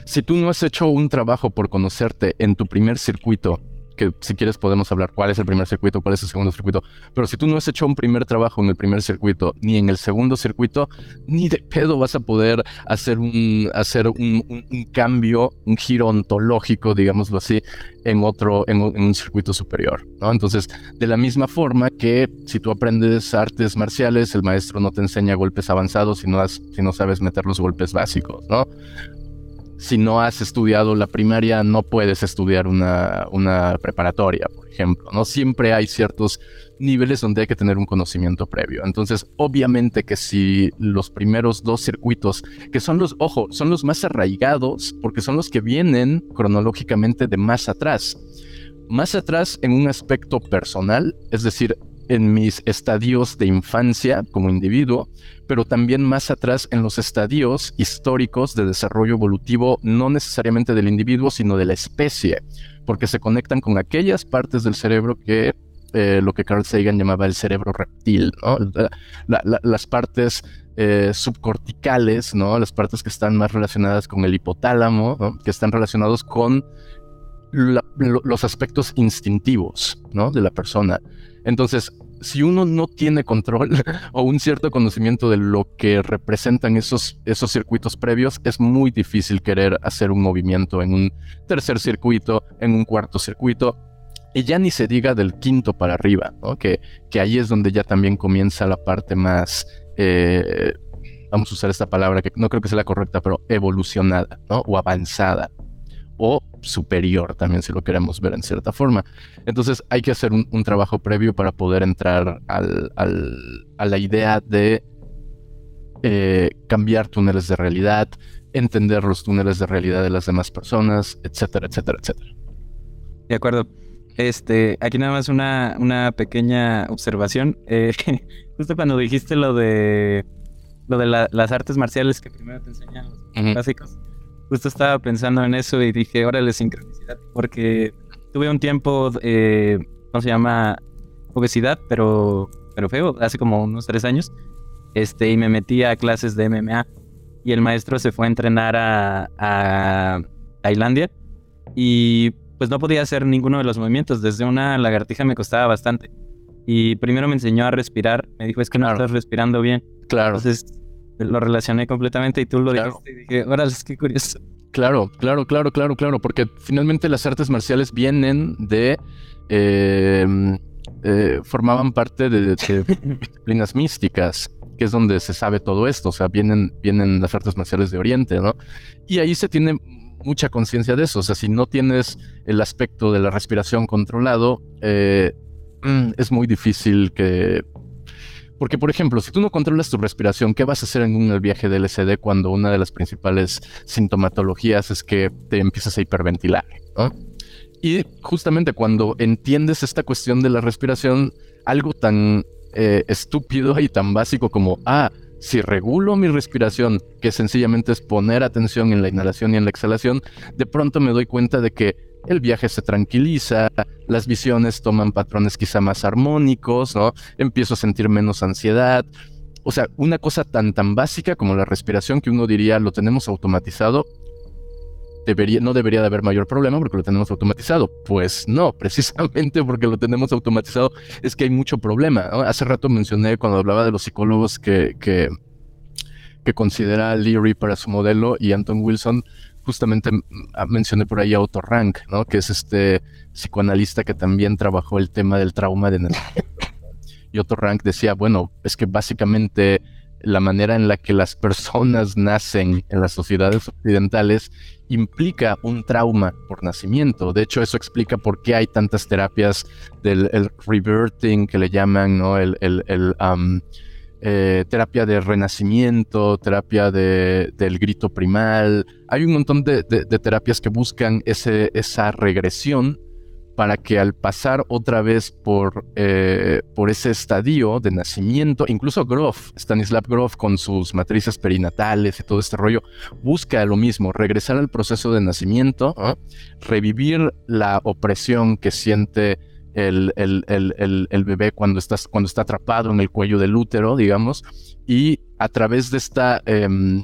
Si tú no has hecho un trabajo por conocerte en tu primer circuito que si quieres podemos hablar cuál es el primer circuito, cuál es el segundo circuito, pero si tú no has hecho un primer trabajo en el primer circuito ni en el segundo circuito, ni de pedo vas a poder hacer un, hacer un, cambio, un giro ontológico, digámoslo así, en otro, en, un circuito superior, ¿no? Entonces, de la misma forma que si tú aprendes artes marciales, el maestro no te enseña golpes avanzados si no, si no sabes meter los golpes básicos, ¿no? Si no has estudiado la primaria, no puedes estudiar una, una, preparatoria, por ejemplo. No siempre hay ciertos niveles donde hay que tener un conocimiento previo. Entonces, obviamente que si los primeros dos circuitos, que son los, ojo, son los más arraigados, porque son los que vienen cronológicamente de más atrás. Más atrás en un aspecto personal, es decir, en mis estadios de infancia como individuo, pero también más atrás en los estadios históricos de desarrollo evolutivo, no necesariamente del individuo, sino de la especie, porque se conectan con aquellas partes del cerebro que eh, lo que Carl Sagan llamaba el cerebro reptil, las partes eh, subcorticales, ¿no? las partes que están más relacionadas con el hipotálamo, que están relacionados con los aspectos instintivos de la persona. Entonces, si uno no tiene control o un cierto conocimiento de lo que representan esos, esos circuitos previos, es muy difícil querer hacer un movimiento en un tercer circuito, en un cuarto circuito. Y ya ni se diga del quinto para arriba, que, que ahí es donde ya también comienza la parte más, eh, vamos a usar esta palabra que no creo que sea la correcta, pero evolucionada o avanzada o superior también si lo queremos ver en cierta forma. Entonces hay que hacer un, trabajo previo para poder entrar al, a la idea de eh, cambiar túneles de realidad, entender los túneles de realidad de las demás personas, etcétera, etcétera, etcétera. De acuerdo. Este, aquí nada más una, una pequeña observación. Eh, justo cuando dijiste lo de lo de las artes marciales que primero te enseñan los básicos justo estaba pensando en eso y dije, órale, sincronicidad, porque tuve un tiempo, eh, ¿cómo se llama? Obesidad, pero, pero feo, hace como unos tres años, este, y me metí a clases de MMA, y el maestro se fue a entrenar a, a Tailandia, y pues no podía hacer ninguno de los movimientos, desde una lagartija me costaba bastante. Y primero me enseñó a respirar, me dijo, es que no estás respirando bien. Claro. Entonces lo relacioné completamente y tú lo dijiste y dije, órale, que curioso. Claro, claro, claro, claro, claro, porque finalmente las artes marciales vienen de... Eh, eh, formaban parte de, disciplinas místicas, que es donde se sabe todo esto, o sea, vienen, vienen las artes marciales de Oriente, ¿no? Y ahí se tiene mucha conciencia de eso, o sea, si no tienes el aspecto de la respiración controlado, eh, es muy difícil que porque, por ejemplo, si tú no controlas tu respiración, ¿qué vas a hacer en un viaje de LSD cuando una de las principales sintomatologías es que te empiezas a hiperventilar? Y justamente cuando entiendes esta cuestión de la respiración, algo tan eh, estúpido y tan básico como, ah, si regulo mi respiración, que sencillamente es poner atención en la inhalación y en la exhalación, de pronto me doy cuenta de que el viaje se tranquiliza, las visiones toman patrones quizá más armónicos, ¿no? Empiezo a sentir menos ansiedad. O sea, una cosa tan tan básica como la respiración que uno diría lo tenemos automatizado, debería, no debería de haber mayor problema porque lo tenemos automatizado. Pues no, precisamente porque lo tenemos automatizado es que hay mucho problema. Hace rato mencioné cuando hablaba de los psicólogos que, que, que considera Leary para su modelo y Anton Wilson justamente ah, mencioné por ahí a Otto Rank, ¿no? Que es este psicoanalista que también trabajó el tema del trauma de Y Otto Rank decía, bueno, es que básicamente la manera en la que las personas nacen en las sociedades occidentales implica un trauma por nacimiento. De hecho, eso explica por qué hay tantas terapias del el reverting que le llaman, ¿no? El, el, el eh, terapia de renacimiento, terapia de, del grito primal. Hay un montón de, terapias que buscan ese, esa regresión para que al pasar otra vez por, eh, por ese estadio de nacimiento, incluso Grof, Stanislav Grof con sus matrices perinatales y todo este rollo, busca lo mismo, regresar al proceso de nacimiento, revivir la opresión que siente el, el, bebé cuando, estás, cuando está atrapado en el cuello del útero, digamos, y a través de esta em,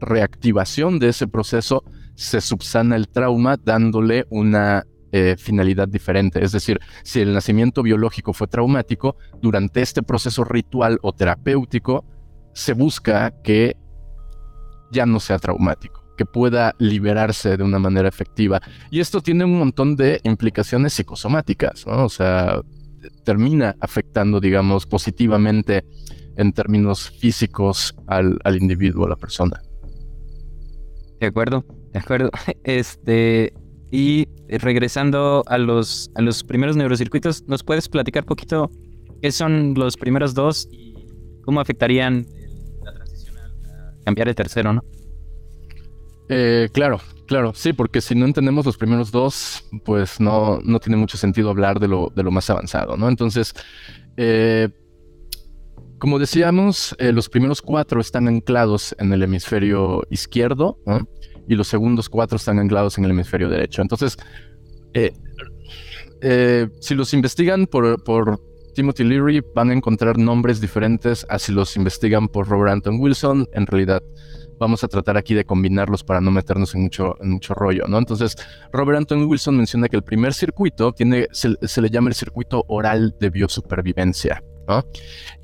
reactivación de ese proceso se subsana el trauma dándole una eh, finalidad diferente. Es decir, si el nacimiento biológico fue traumático, durante este proceso ritual o terapéutico se busca que ya no sea traumático, que pueda liberarse de una manera efectiva. Y esto tiene un montón de implicaciones psicosomáticas, ¿no? O sea, termina afectando, digamos, positivamente en términos físicos al, al individuo, a la persona. De acuerdo, de acuerdo. Este, y regresando a los, a los primeros neurocircuitos, ¿nos puedes platicar poquito qué son los primeros dos y cómo afectarían la transición a cambiar el tercero, no? Eh, claro, claro, sí, porque si no entendemos los primeros dos, pues no, no tiene mucho sentido hablar de lo, de lo más avanzado, ¿no? Entonces, eh, como decíamos, eh, los primeros cuatro están anclados en el hemisferio izquierdo, ¿no? y los segundos cuatro están anclados en el hemisferio derecho. Entonces, eh, eh, si los investigan por, por Timothy Leary, van a encontrar nombres diferentes a si los investigan por Robert Anton Wilson. En realidad, vamos a tratar aquí de combinarlos para no meternos en mucho, en mucho rollo, ¿no? Entonces, Robert Anton Wilson menciona que el primer circuito tiene, se, le llama el circuito oral de biosupervivencia, ¿no?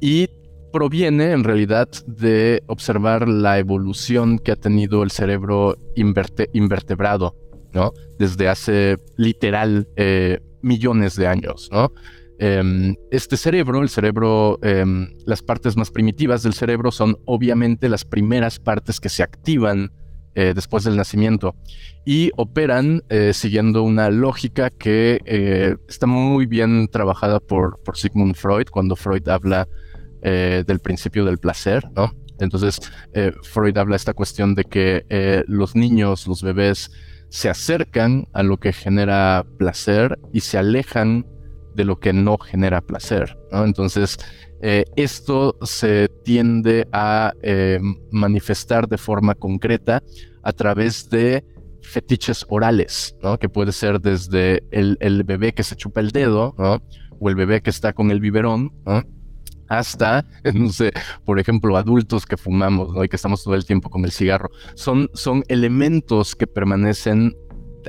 Y proviene en realidad de observar la evolución que ha tenido el cerebro invertebrado, ¿no? Desde hace literal eh, millones de años, ¿no? Em, este cerebro, el cerebro, em, las partes más primitivas del cerebro son obviamente las primeras partes que se activan eh, después del nacimiento y operan eh, siguiendo una lógica que está muy bien trabajada por, por Sigmund Freud cuando Freud habla eh, del principio del placer, ¿no? Entonces, eh, Freud habla esta cuestión de que eh, los niños, los bebés, se acercan a lo que genera placer y se alejan de lo que no genera placer. Entonces, esto se tiende a manifestar de forma concreta a través de fetiches orales. Que puede ser desde el, bebé que se chupa el dedo. O el bebé que está con el biberón, hasta, no sé, por ejemplo, adultos que fumamos. Y que estamos todo el tiempo con el cigarro. Son, son elementos que permanecen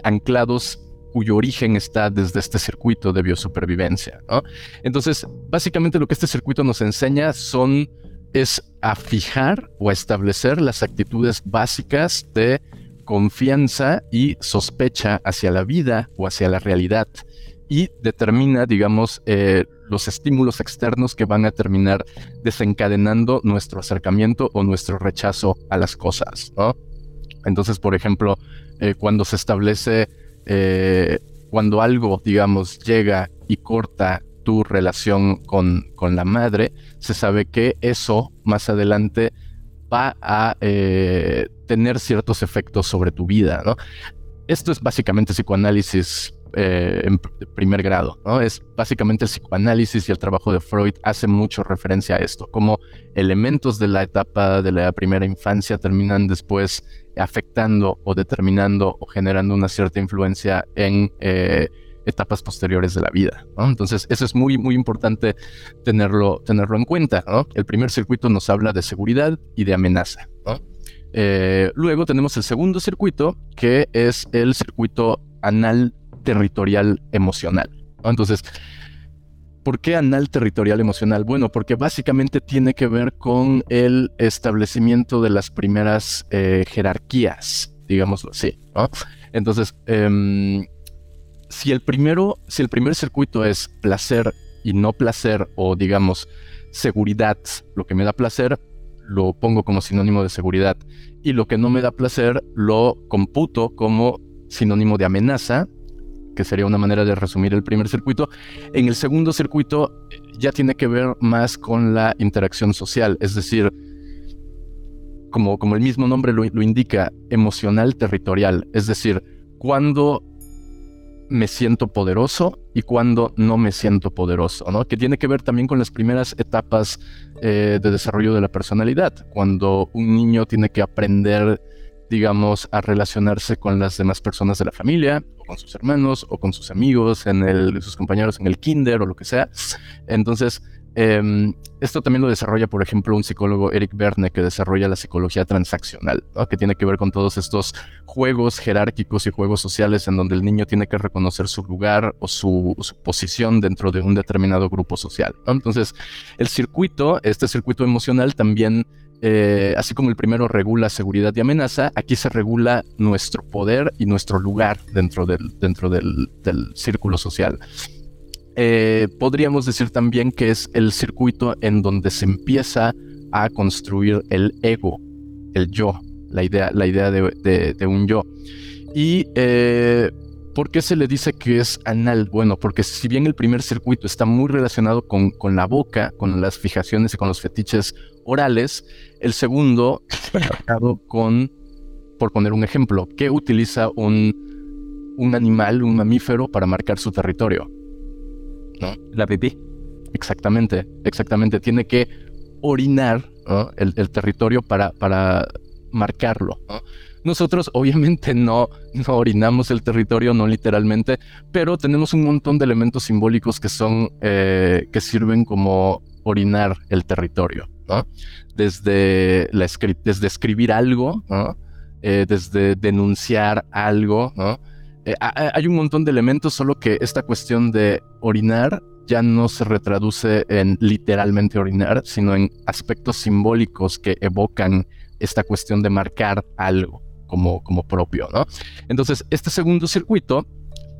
anclados cuyo origen está desde este circuito de biosupervivencia, ¿no? Entonces, básicamente lo que este circuito nos enseña son, es a fijar o a establecer las actitudes básicas de confianza y sospecha hacia la vida o hacia la realidad y determina, digamos, eh, los estímulos externos que van a terminar desencadenando nuestro acercamiento o nuestro rechazo a las cosas, ¿no? Entonces, por ejemplo, eh, cuando se establece, eh, cuando algo, digamos, llega y corta tu relación con, con la madre, se sabe que eso más adelante va a tener ciertos efectos sobre tu vida, ¿no? Esto es básicamente psicoanálisis eh, en primer grado. ¿no? Es básicamente el psicoanálisis y el trabajo de Freud hace mucho referencia a esto, como elementos de la etapa de la primera infancia terminan después afectando o determinando o generando una cierta influencia en eh, etapas posteriores de la vida. Entonces, eso es muy, muy importante tenerlo, tenerlo en cuenta. El primer circuito nos habla de seguridad y de amenaza. Eh, luego tenemos el segundo circuito, que es el circuito anal territorial emocional. Entonces, ¿por qué anal territorial emocional? Bueno, porque básicamente tiene que ver con el establecimiento de las primeras eh, jerarquías, digámoslo así. Entonces, em, si el primero, si el primer circuito es placer y no placer, o digamos seguridad, lo que me da placer, lo pongo como sinónimo de seguridad, y lo que no me da placer lo computo como sinónimo de amenaza, que sería una manera de resumir el primer circuito. En el segundo circuito eh, ya tiene que ver más con la interacción social, es decir, como, como el mismo nombre lo, indica, emocional territorial, es decir, cuando me siento poderoso y cuando no me siento poderoso, ¿no? Que tiene que ver también con las primeras etapas eh, de desarrollo de la personalidad, cuando un niño tiene que aprender digamos, a relacionarse con las demás personas de la familia, o con sus hermanos, o con sus amigos, en el, sus compañeros en el kinder o lo que sea. Entonces, em, esto también lo desarrolla, por ejemplo, un psicólogo, Eric Verne, que desarrolla la psicología transaccional, que tiene que ver con todos estos juegos jerárquicos y juegos sociales en donde el niño tiene que reconocer su lugar o su, posición dentro de un determinado grupo social. Entonces, el circuito, este circuito emocional también eh, así como el primero regula seguridad y amenaza, aquí se regula nuestro poder y nuestro lugar dentro del, dentro del, círculo social. Eh, podríamos decir también que es el circuito en donde se empieza a construir el ego, el yo, la idea, la idea de, un yo. Y eh, ¿Por qué se le dice que es anal? Bueno, porque si bien el primer circuito está muy relacionado con, con la boca, con las fijaciones y con los fetiches orales, el segundo relacionado con, por poner un ejemplo, ¿qué utiliza un, un animal, un mamífero para marcar su territorio? ¿No? La pipí. Exactamente, exactamente. Tiene que orinar el, el, territorio para, para marcarlo. ¿no? Nosotros obviamente no, no orinamos el territorio, no literalmente, pero tenemos un montón de elementos simbólicos que son, eh, que sirven como orinar el territorio, ¿no? Desde, la desde escribir algo. Eh, desde denunciar algo. Eh, hay un montón de elementos, solo que esta cuestión de orinar ya no se retraduce en literalmente orinar, sino en aspectos simbólicos que evocan esta cuestión de marcar algo como, como propio, ¿no? Entonces, este segundo circuito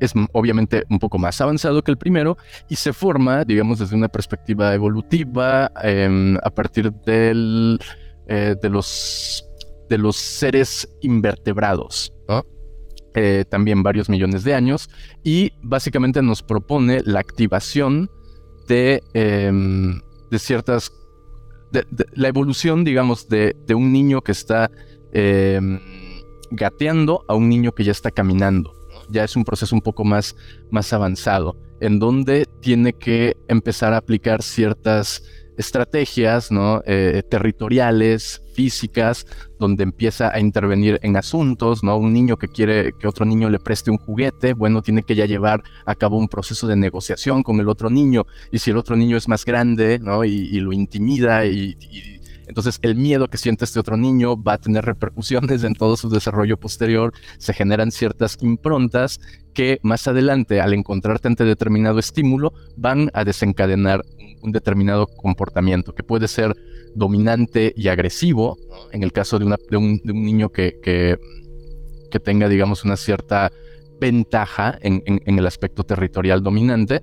es obviamente un poco más avanzado que el primero y se forma, digamos, desde una perspectiva evolutiva em, a partir del, eh, de, los, de los seres invertebrados, ¿no? Eh, también varios millones de años y básicamente nos propone la activación de, em, de ciertas, la evolución, digamos, de, de un niño que está em, gateando a un niño que ya está caminando. Ya es un proceso un poco más, más avanzado, en donde tiene que empezar a aplicar ciertas estrategias ¿no? Eh, territoriales, físicas, donde empieza a intervenir en asuntos, ¿no? Un niño que quiere que otro niño le preste un juguete, bueno, tiene que ya llevar a cabo un proceso de negociación con el otro niño, y si el otro niño es más grande, ¿no? Y, lo intimida y entonces el miedo que siente este otro niño va a tener repercusiones en todo su desarrollo posterior, se generan ciertas improntas que más adelante al encontrarte ante determinado estímulo van a desencadenar un determinado comportamiento que puede ser dominante y agresivo, en el caso de, un, niño que, que, tenga, digamos, una cierta ventaja en, el aspecto territorial dominante,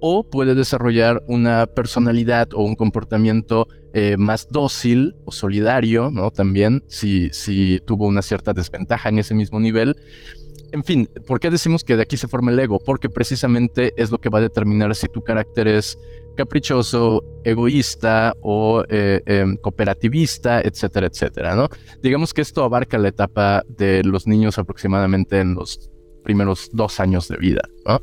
o puede desarrollar una personalidad o un comportamiento eh, más dócil o solidario, ¿no? También, si, si tuvo una cierta desventaja en ese mismo nivel. En fin, ¿por qué decimos que de aquí se forma el ego? Porque precisamente es lo que va a determinar si tu carácter es caprichoso, egoísta o eh, em, cooperativista, etcétera, etcétera, ¿no? Digamos que esto abarca la etapa de los niños aproximadamente en los primeros dos años de vida, ¿no?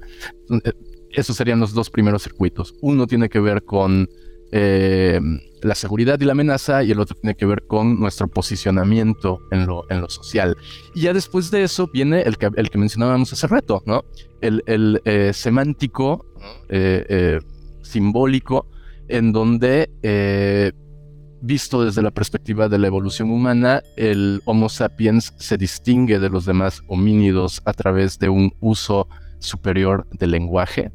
Esos serían los dos primeros circuitos. Uno tiene que ver con eh, la seguridad y la amenaza y el otro tiene que ver con nuestro posicionamiento en lo, social. Y ya después de eso viene el que, mencionábamos hace rato, ¿no? El, el eh, semántico, eh, simbólico, en donde, visto desde la perspectiva de la evolución humana, el Homo sapiens se distingue de los demás homínidos a través de un uso superior del lenguaje.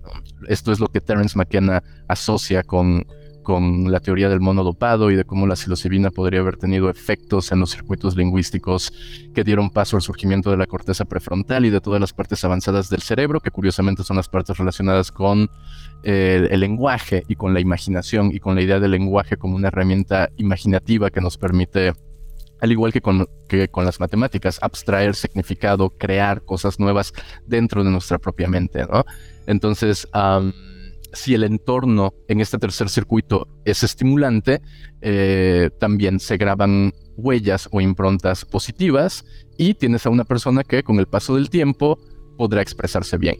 Esto es lo que Terence McKenna asocia con, con la teoría del mono dopado y de cómo la psilocibina podría haber tenido efectos en los circuitos lingüísticos que dieron paso al surgimiento de la corteza prefrontal y de todas las partes avanzadas del cerebro, que curiosamente son las partes relacionadas con eh, el lenguaje y con la imaginación y con la idea del lenguaje como una herramienta imaginativa que nos permite al igual que con, las matemáticas, abstraer significado, crear cosas nuevas dentro de nuestra propia mente, ¿no? Entonces, si el entorno en este tercer circuito es estimulante, eh, también se graban huellas o improntas positivas y tienes a una persona que con el paso del tiempo podrá expresarse bien.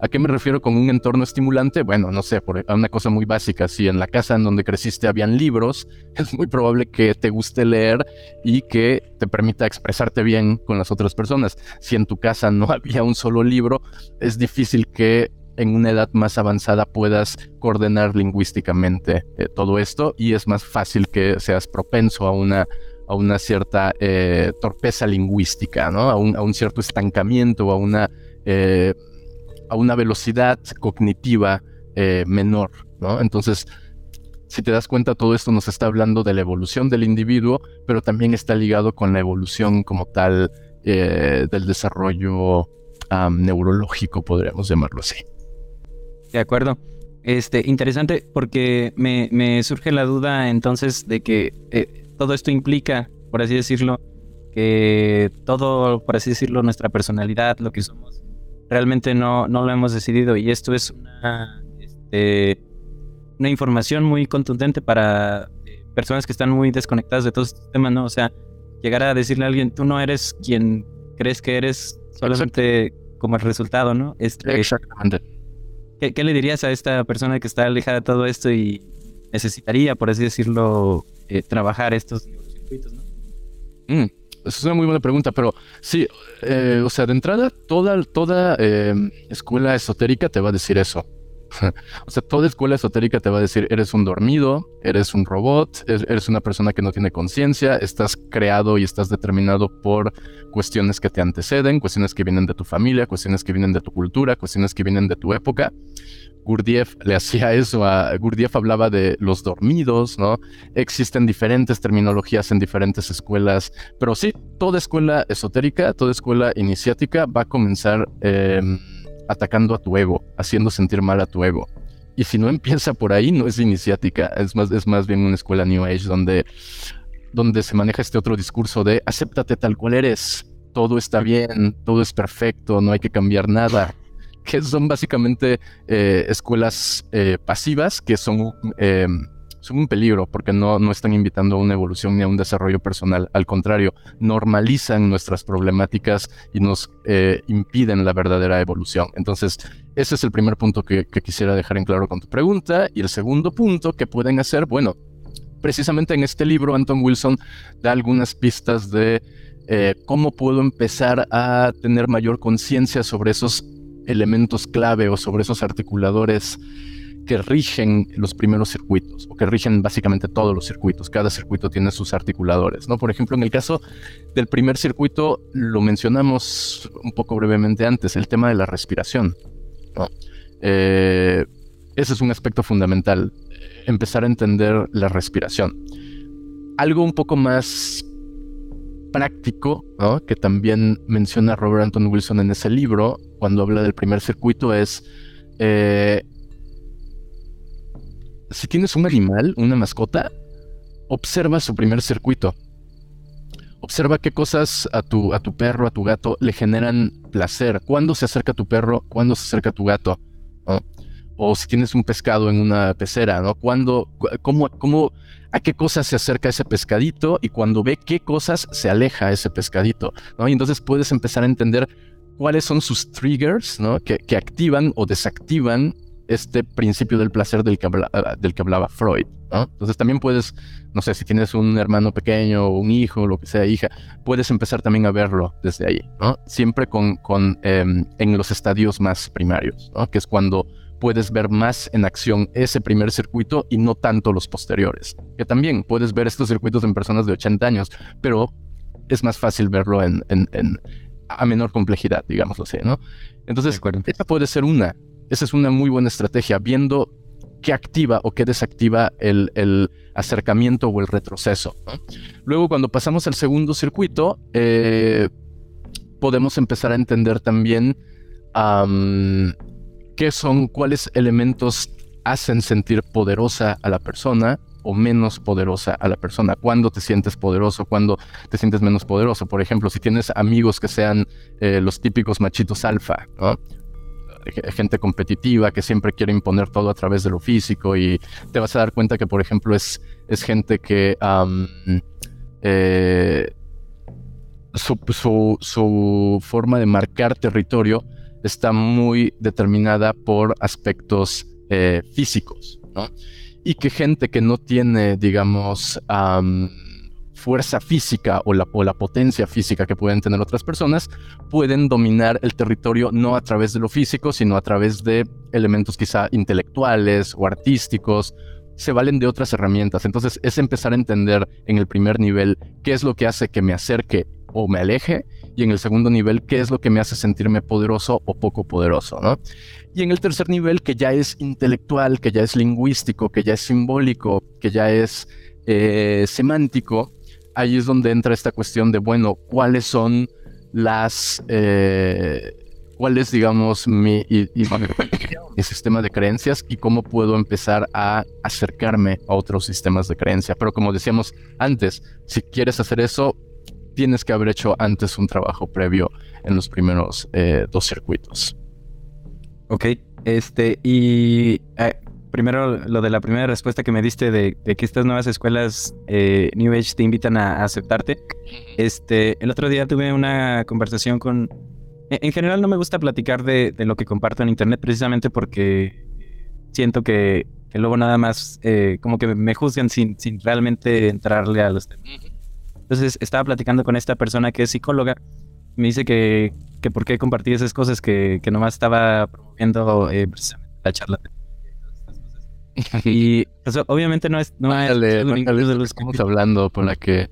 ¿A qué me refiero con un entorno estimulante? Bueno, no sé, por una cosa muy básica, si en la casa en donde creciste habían libros, es muy probable que te guste leer y que te permita expresarte bien con las otras personas. Si en tu casa no había un solo libro, es difícil que en una edad más avanzada puedas coordinar lingüísticamente eh, todo esto y es más fácil que seas propenso a una a una cierta eh, torpeza lingüística, ¿no? A un, cierto estancamiento, a una, eh, a una velocidad cognitiva eh, menor, ¿no? Entonces, si te das cuenta, todo esto nos está hablando de la evolución del individuo, pero también está ligado con la evolución como tal del desarrollo neurológico, podríamos llamarlo así. De acuerdo. Este, interesante porque me, me surge la duda entonces de que todo esto implica, por así decirlo, que todo, por así decirlo, nuestra personalidad, lo que somos, realmente no, no lo hemos decidido. Y esto es una, este, una información muy contundente para eh, personas que están muy desconectadas de todo este tema, ¿no? O sea, llegar a decirle a alguien, tú no eres quien crees que eres solamente como el resultado, ¿no? Este, Exactamente. ¿qué, ¿Qué le dirías a esta persona que está alejada de todo esto y necesitaría, por así decirlo, eh, trabajar estos neurocircuitos, ¿no? Mm, es una muy buena pregunta, pero sí, eh, o sea, de entrada, toda, toda eh, escuela esotérica te va a decir eso. o sea, toda escuela esotérica te va a decir, eres un dormido, eres un robot, eres una persona que no tiene conciencia, estás creado y estás determinado por cuestiones que te anteceden, cuestiones que vienen de tu familia, cuestiones que vienen de tu cultura, cuestiones que vienen de tu época. Gurdjieff le hacía eso a Gurdjieff hablaba de los dormidos, ¿no? Existen diferentes terminologías en diferentes escuelas, pero sí, toda escuela esotérica, toda escuela iniciática va a comenzar em, atacando a tu ego, haciendo sentir mal a tu ego. Y si no empieza por ahí, no es iniciática, es más, es más bien una escuela New Age donde, donde se maneja este otro discurso de acéptate tal cual eres, todo está bien, todo es perfecto, no hay que cambiar nada que son básicamente eh, escuelas eh, pasivas que son, em, son un peligro porque no, no están invitando a una evolución ni a un desarrollo personal. Al contrario, normalizan nuestras problemáticas y nos eh, impiden la verdadera evolución. Entonces, ese es el primer punto que, quisiera dejar en claro con tu pregunta. Y el segundo punto que pueden hacer, bueno, precisamente en este libro, Anton Wilson da algunas pistas de cómo puedo empezar a tener mayor conciencia sobre esos elementos clave o sobre esos articuladores que rigen los primeros circuitos o que rigen básicamente todos los circuitos. Cada circuito tiene sus articuladores, ¿no? Por ejemplo, en el caso del primer circuito lo mencionamos un poco brevemente antes, el tema de la respiración. Eh, ese es un aspecto fundamental, empezar a entender la respiración. Algo un poco más práctico, que también menciona Robert Anton Wilson en ese libro, cuando habla del primer circuito, es eh, si tienes un animal, una mascota, observa su primer circuito. Observa qué cosas a tu, a tu perro, a tu gato le generan placer. ¿Cuándo se acerca tu perro? ¿Cuándo se acerca tu gato? O si tienes un pescado en una pecera, ¿no? ¿Cuándo, cómo, cómo, a qué cosas se acerca ese pescadito y cuando ve qué cosas se aleja ese pescadito, ¿no? Y entonces puedes empezar a entender cuáles son sus triggers, ¿no? Que, activan o desactivan este principio del placer del que, del que hablaba Freud. Entonces también puedes, no sé, si tienes un hermano pequeño o un hijo, lo que sea, hija, puedes empezar también a verlo desde ahí, ¿no? Siempre con, con em, en los estadios más primarios, ¿no? Que es cuando puedes ver más en acción ese primer circuito y no tanto los posteriores. Que también puedes ver estos circuitos en personas de 80 años, pero es más fácil verlo en, a menor complejidad, digámoslo así, ¿no? Entonces, esa puede ser una. Esa es una muy buena estrategia, viendo qué activa o qué desactiva el, acercamiento o el retroceso. Luego, cuando pasamos al segundo circuito, eh, podemos empezar a entender también qué son, cuáles elementos hacen sentir poderosa a la persona o menos poderosa a la persona. Cuándo te sientes poderoso, cuándo te sientes menos poderoso. Por ejemplo, si tienes amigos que sean eh, los típicos machitos alfa, gente competitiva que siempre quiere imponer todo a través de lo físico y te vas a dar cuenta que, por ejemplo, es, es gente que eh, su, su, forma de marcar territorio está muy determinada por aspectos eh, físicos, ¿no? Y que gente que no tiene, digamos, fuerza física o la, o la potencia física que pueden tener otras personas, pueden dominar el territorio no a través de lo físico, sino a través de elementos quizá intelectuales o artísticos se valen de otras herramientas. Entonces es empezar a entender en el primer nivel qué es lo que hace que me acerque o me aleje y en el segundo nivel qué es lo que me hace sentirme poderoso o poco poderoso, ¿no? Y en el tercer nivel que ya es intelectual, que ya es lingüístico, que ya es simbólico, que ya es eh, semántico, ahí es donde entra esta cuestión de, bueno, ¿cuáles son las... Eh, cuál es, digamos, mi, mi, sistema de creencias y cómo puedo empezar a acercarme a otros sistemas de creencia. Pero como decíamos antes, si quieres hacer eso, tienes que haber hecho antes un trabajo previo en los primeros eh, dos circuitos. Ok, este, y eh, primero lo de la primera respuesta que me diste de, que estas nuevas escuelas eh, New Age te invitan a, aceptarte. Este, el otro día tuve una conversación con... En general no me gusta platicar de, lo que comparto en internet precisamente porque siento que, luego nada más como que me juzgan sin, sin realmente entrarle a los temas. Entonces estaba platicando con esta persona que es psicóloga. Me dice que, que por qué compartí esas cosas, que, que nomás estaba promoviendo eh, precisamente la charla y pues, obviamente no es. No Mándale, de estamos hablando por la que.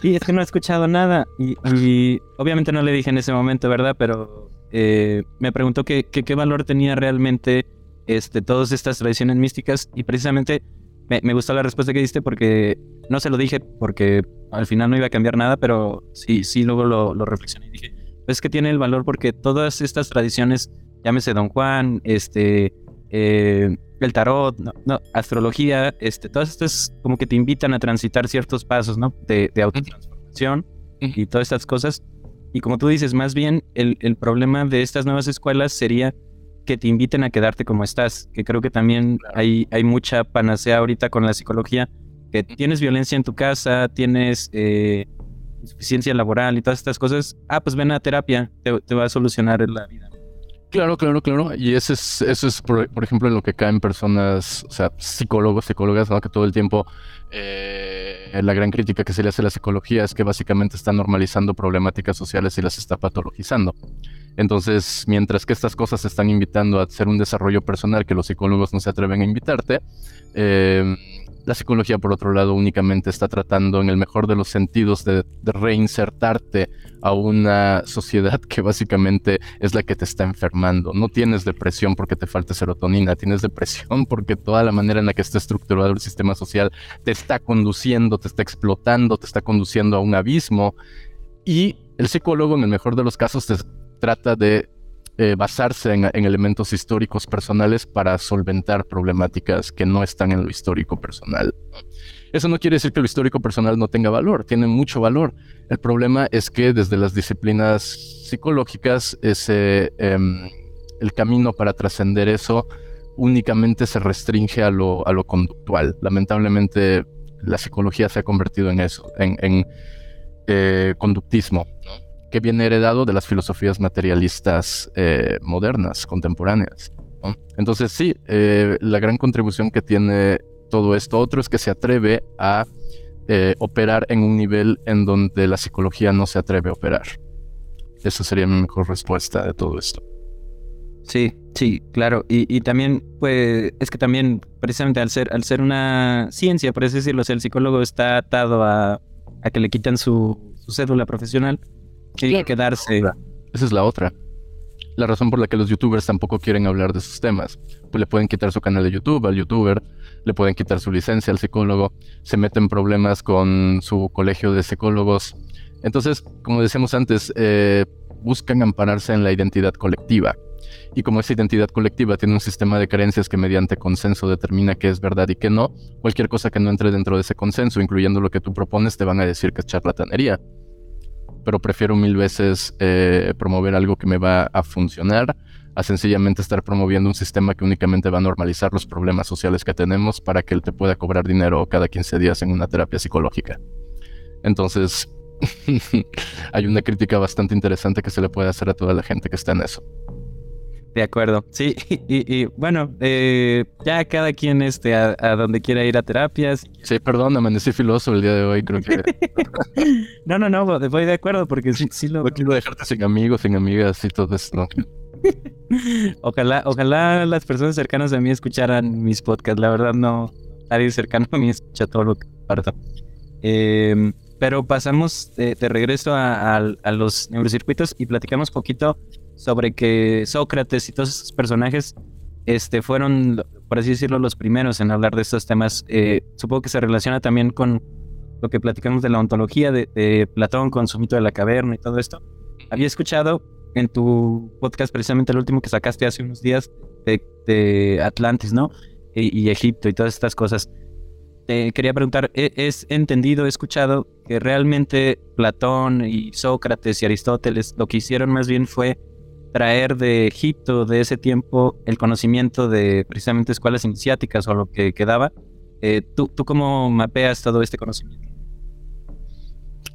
sí, es que no he escuchado nada. Y, obviamente no le dije en ese momento, ¿verdad? Pero eh, me preguntó qué valor tenía realmente este, todas estas tradiciones místicas. Y precisamente me, me, gustó la respuesta que diste porque no se lo dije porque al final no iba a cambiar nada, pero sí, sí, luego lo, lo reflexioné y dije, pues que tiene el valor porque todas estas tradiciones, llámese Don Juan, este, eh, el tarot, no, astrología, este, todas estas como que te invitan a transitar ciertos pasos, ¿no? De, de autotransformación y todas estas cosas. Y como tú dices, más bien el, el, problema de estas nuevas escuelas sería que te inviten a quedarte como estás, que creo que también hay, hay mucha panacea ahorita con la psicología, que tienes violencia en tu casa, tienes eh, insuficiencia laboral y todas estas cosas, ah, pues ven a terapia, te, te va a solucionar la vida. Claro, claro, claro. Y ese es, eso es, por, ejemplo, en lo que caen personas, o sea, psicólogos, psicólogas, ¿no? que todo el tiempo eh, la gran crítica que se le hace a la psicología es que básicamente está normalizando problemáticas sociales y las está patologizando. Entonces, mientras que estas cosas se están invitando a hacer un desarrollo personal que los psicólogos no se atreven a invitarte, eh, la psicología, por otro lado, únicamente está tratando, en el mejor de los sentidos, de, reinsertarte a una sociedad que básicamente es la que te está enfermando. No tienes depresión porque te falta serotonina, tienes depresión porque toda la manera en la que está estructurado el sistema social te está conduciendo, te está explotando, te está conduciendo a un abismo. Y el psicólogo, en el mejor de los casos, te trata de eh, basarse en, elementos históricos personales para solventar problemáticas que no están en lo histórico personal. Eso no quiere decir que lo histórico personal no tenga valor, tiene mucho valor. El problema es que desde las disciplinas psicológicas ese, em, el camino para trascender eso únicamente se restringe a lo, a lo conductual. Lamentablemente la psicología se ha convertido en eso, en, eh, conductismo. Que viene heredado de las filosofías materialistas eh, modernas, contemporáneas. Entonces sí, eh, la gran contribución que tiene todo esto otro es que se atreve a eh, operar en un nivel en donde la psicología no se atreve a operar. Esa sería mi mejor respuesta de todo esto. Sí, sí, claro. Y, también, pues, es que también, precisamente al ser, al ser una ciencia, por así decirlo, el psicólogo está atado a, a que le quitan su, su cédula profesional que quedarse. Esa es la otra. La razón por la que los youtubers tampoco quieren hablar de sus temas. Pues le pueden quitar su canal de YouTube al youtuber, le pueden quitar su licencia al psicólogo, se meten problemas con su colegio de psicólogos. Entonces, como decíamos antes, eh, buscan ampararse en la identidad colectiva. Y como esa identidad colectiva tiene un sistema de creencias que mediante consenso determina qué es verdad y qué no, cualquier cosa que no entre dentro de ese consenso, incluyendo lo que tú propones, te van a decir que es charlatanería pero prefiero mil veces eh, promover algo que me va a funcionar a sencillamente estar promoviendo un sistema que únicamente va a normalizar los problemas sociales que tenemos para que él te pueda cobrar dinero cada 15 días en una terapia psicológica. Entonces, hay una crítica bastante interesante que se le puede hacer a toda la gente que está en eso. De acuerdo, sí, y, bueno, eh, ya cada quien este, a, donde quiera ir a terapias. Sí, perdón, amanecí filoso el día de hoy, creo que... no, no, no, voy de acuerdo porque sí, sí lo... No quiero dejarte sin amigos, sin amigas y todo esto. ojalá, ojalá las personas cercanas a mí escucharan mis podcasts, la verdad no, nadie cercano a mí escucha todo lo que parto. Em, pero pasamos de, regreso a, a los neurocircuitos y platicamos poquito sobre que Sócrates y todos esos personajes este, fueron, por así decirlo, los primeros en hablar de estos temas. Eh, supongo que se relaciona también con lo que platicamos de la ontología de, Platón con su mito de la caverna y todo esto. Había escuchado en tu podcast, precisamente el último que sacaste hace unos días, de, Atlantis, ¿no? Y, Egipto y todas estas cosas. Te quería preguntar, ¿es entendido, he escuchado que realmente Platón y Sócrates y Aristóteles lo que hicieron más bien fue traer de Egipto de ese tiempo el conocimiento de precisamente escuelas iniciáticas o lo que quedaba. Eh, ¿tú, ¿Tú cómo mapeas todo este conocimiento?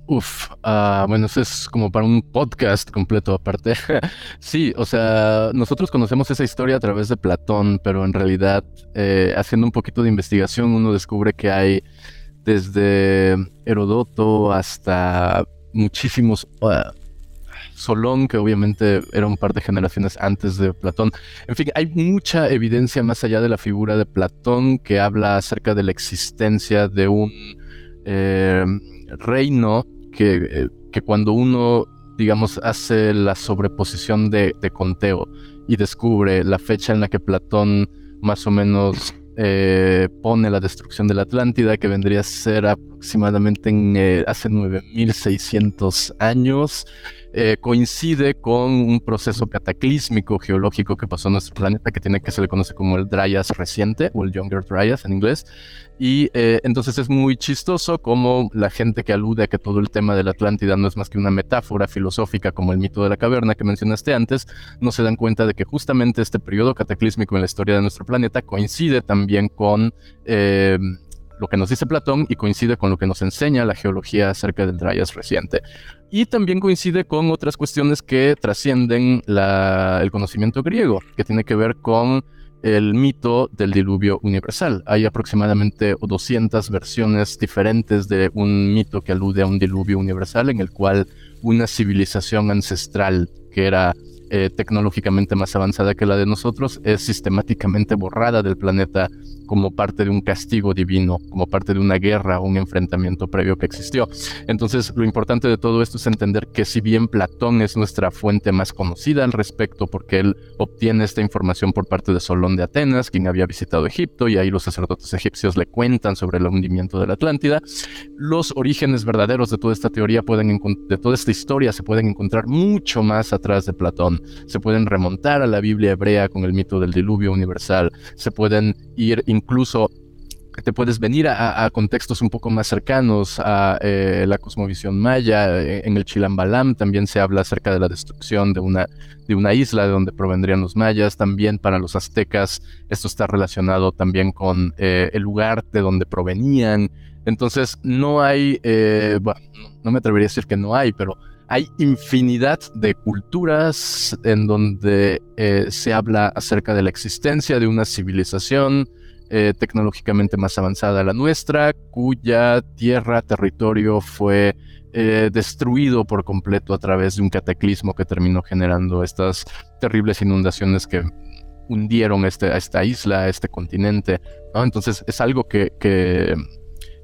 Uf, ah, bueno, eso es como para un podcast completo aparte. sí, o sea, nosotros conocemos esa historia a través de Platón, pero en realidad, eh, haciendo un poquito de investigación, uno descubre que hay desde Herodoto hasta muchísimos ah, Solón, que obviamente era un par de generaciones antes de Platón. En fin, hay mucha evidencia más allá de la figura de Platón que habla acerca de la existencia de un eh, reino que, eh, que, cuando uno, digamos, hace la sobreposición de, conteo y descubre la fecha en la que Platón más o menos eh, pone la destrucción de la Atlántida, que vendría a ser aproximadamente en, hace 9600 años. Eh, coincide con un proceso cataclísmico geológico que pasó en nuestro planeta que tiene que se le conoce como el Dryas reciente o el Younger Dryas en inglés. Y eh, entonces es muy chistoso como la gente que alude a que todo el tema de la Atlántida no es más que una metáfora filosófica como el mito de la caverna que mencionaste antes, no se dan cuenta de que justamente este periodo cataclísmico en la historia de nuestro planeta coincide también con eh, lo que nos dice Platón y coincide con lo que nos enseña la geología acerca del Dryas reciente. Y también coincide con otras cuestiones que trascienden el conocimiento griego, que tiene que ver con el mito del diluvio universal. Hay aproximadamente 200 versiones diferentes de un mito que alude a un diluvio universal en el cual una civilización ancestral que era eh, tecnológicamente más avanzada que la de nosotros es sistemáticamente borrada del planeta como parte de un castigo divino, como parte de una guerra un enfrentamiento previo que existió. Entonces, lo importante de todo esto es entender que si bien Platón es nuestra fuente más conocida al respecto, porque él obtiene esta información por parte de Solón de Atenas, quien había visitado Egipto, y ahí los sacerdotes egipcios le cuentan sobre el hundimiento de la Atlántida, los orígenes verdaderos de toda esta teoría pueden de toda esta historia se pueden encontrar mucho más atrás de Platón. Se pueden remontar a la Biblia hebrea con el mito del diluvio universal, se pueden ir incluso te puedes venir a, contextos un poco más cercanos a eh, la cosmovisión maya. Eh, en el Chilambalam también se habla acerca de la destrucción de una, de una isla de donde provendrían los mayas. También para los aztecas esto está relacionado también con eh, el lugar de donde provenían. Entonces no hay, bueno, no me atrevería a decir que no hay, pero hay infinidad de culturas en donde se habla acerca de la existencia de una civilización eh, tecnológicamente más avanzada a la nuestra, cuya tierra, territorio fue eh, destruido por completo a través de un cataclismo que terminó generando estas terribles inundaciones que hundieron este, a esta isla, a este continente. Entonces es algo que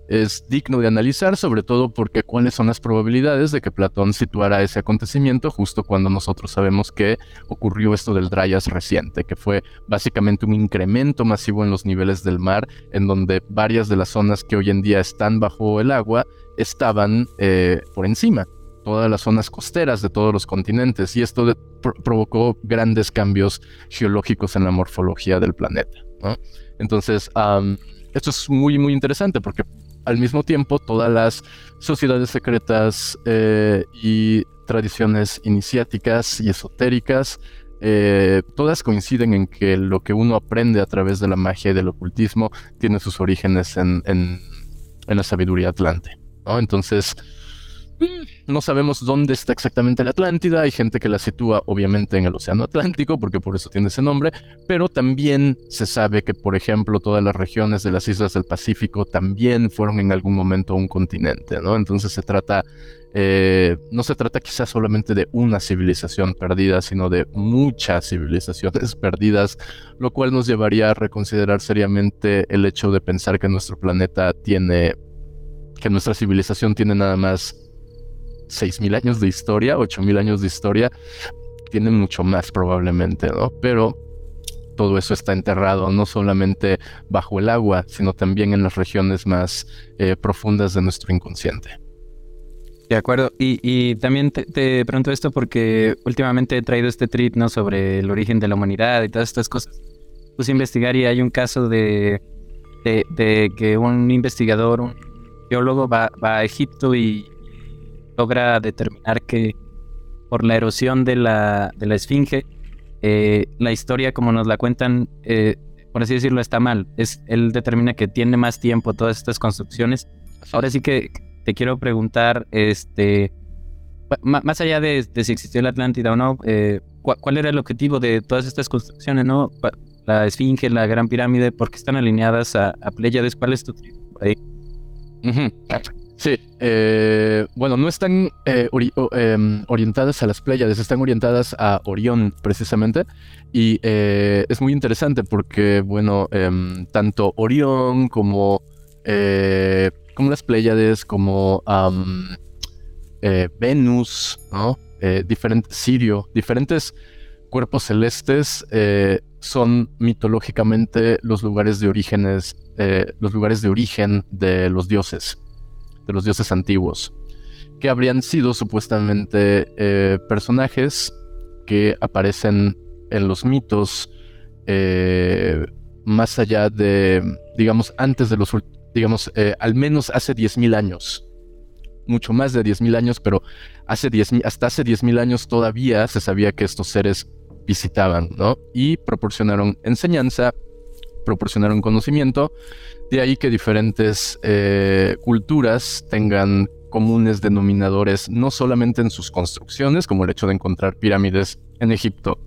es digno de analizar, sobre todo porque cuáles son las probabilidades de que Platón situara ese acontecimiento justo cuando nosotros sabemos que ocurrió esto del Dryas reciente, que fue básicamente un incremento masivo en los niveles del mar, en donde varias de las zonas que hoy en día están bajo el agua estaban eh, por encima, todas las zonas costeras de todos los continentes, y esto provocó grandes cambios geológicos en la morfología del planeta. Entonces, esto es muy, muy interesante porque al mismo tiempo todas las sociedades secretas eh, y tradiciones iniciáticas y esotéricas, eh, todas coinciden en que lo que uno aprende a través de la magia y del ocultismo tiene sus orígenes en, la sabiduría atlante. Entonces, mm, no sabemos dónde está exactamente la Atlántida. Hay gente que la sitúa obviamente en el Océano Atlántico, porque por eso tiene ese nombre, pero también se sabe que, por ejemplo, todas las regiones de las islas del Pacífico también fueron en algún momento un continente, ¿no? Entonces se trata, eh, no se trata quizás solamente de una civilización perdida, sino de muchas civilizaciones perdidas, lo cual nos llevaría a reconsiderar seriamente el hecho de pensar que nuestro planeta tiene que nuestra civilización tiene nada más 6.000 años de historia, 8.000 años de historia, tiene mucho más probablemente, ¿no? Pero todo eso está enterrado no solamente bajo el agua, sino también en las regiones más eh, profundas de nuestro inconsciente. De acuerdo, y, también te, pregunto esto porque últimamente he traído este trip ¿no? sobre el origen de la humanidad y todas estas cosas. Puse a investigar y hay un caso de, de que un investigador, un geólogo va, a Egipto y logra determinar que por la erosión de la, de la esfinge, eh, la historia como nos la cuentan, eh, por así decirlo, está mal. Es, él determina que tiene más tiempo todas estas construcciones. Ahora sí que te quiero preguntar, este, más allá de, si existió la Atlántida o no, eh, ¿cuál, era el objetivo de todas estas construcciones, no? La Esfinge, la Gran Pirámide, ¿por qué están alineadas a, a Pléyades? ¿Cuál es tu ahí? Sí, eh, bueno, no están eh, em, orientadas a las Pléyades, están orientadas a Orión precisamente. Y eh, es muy interesante porque, bueno, em, tanto Orión como, como las Pléyades, como Venus, ¿no? diferentes, Sirio, diferentes cuerpos celestes son mitológicamente los lugares de orígenes eh, los lugares de origen de los dioses, de los dioses antiguos, que habrían sido supuestamente eh, personajes que aparecen en los mitos eh, más allá de, digamos, antes de los, digamos, al menos hace 10.000 años. Mucho más de 10.000 años, pero hace 10, hasta hace 10.000 años todavía se sabía que estos seres visitaban, ¿no? Y proporcionaron enseñanza proporcionaron conocimiento. De ahí que diferentes eh, culturas tengan comunes denominadores, no solamente en sus construcciones, como el hecho de encontrar pirámides en Egipto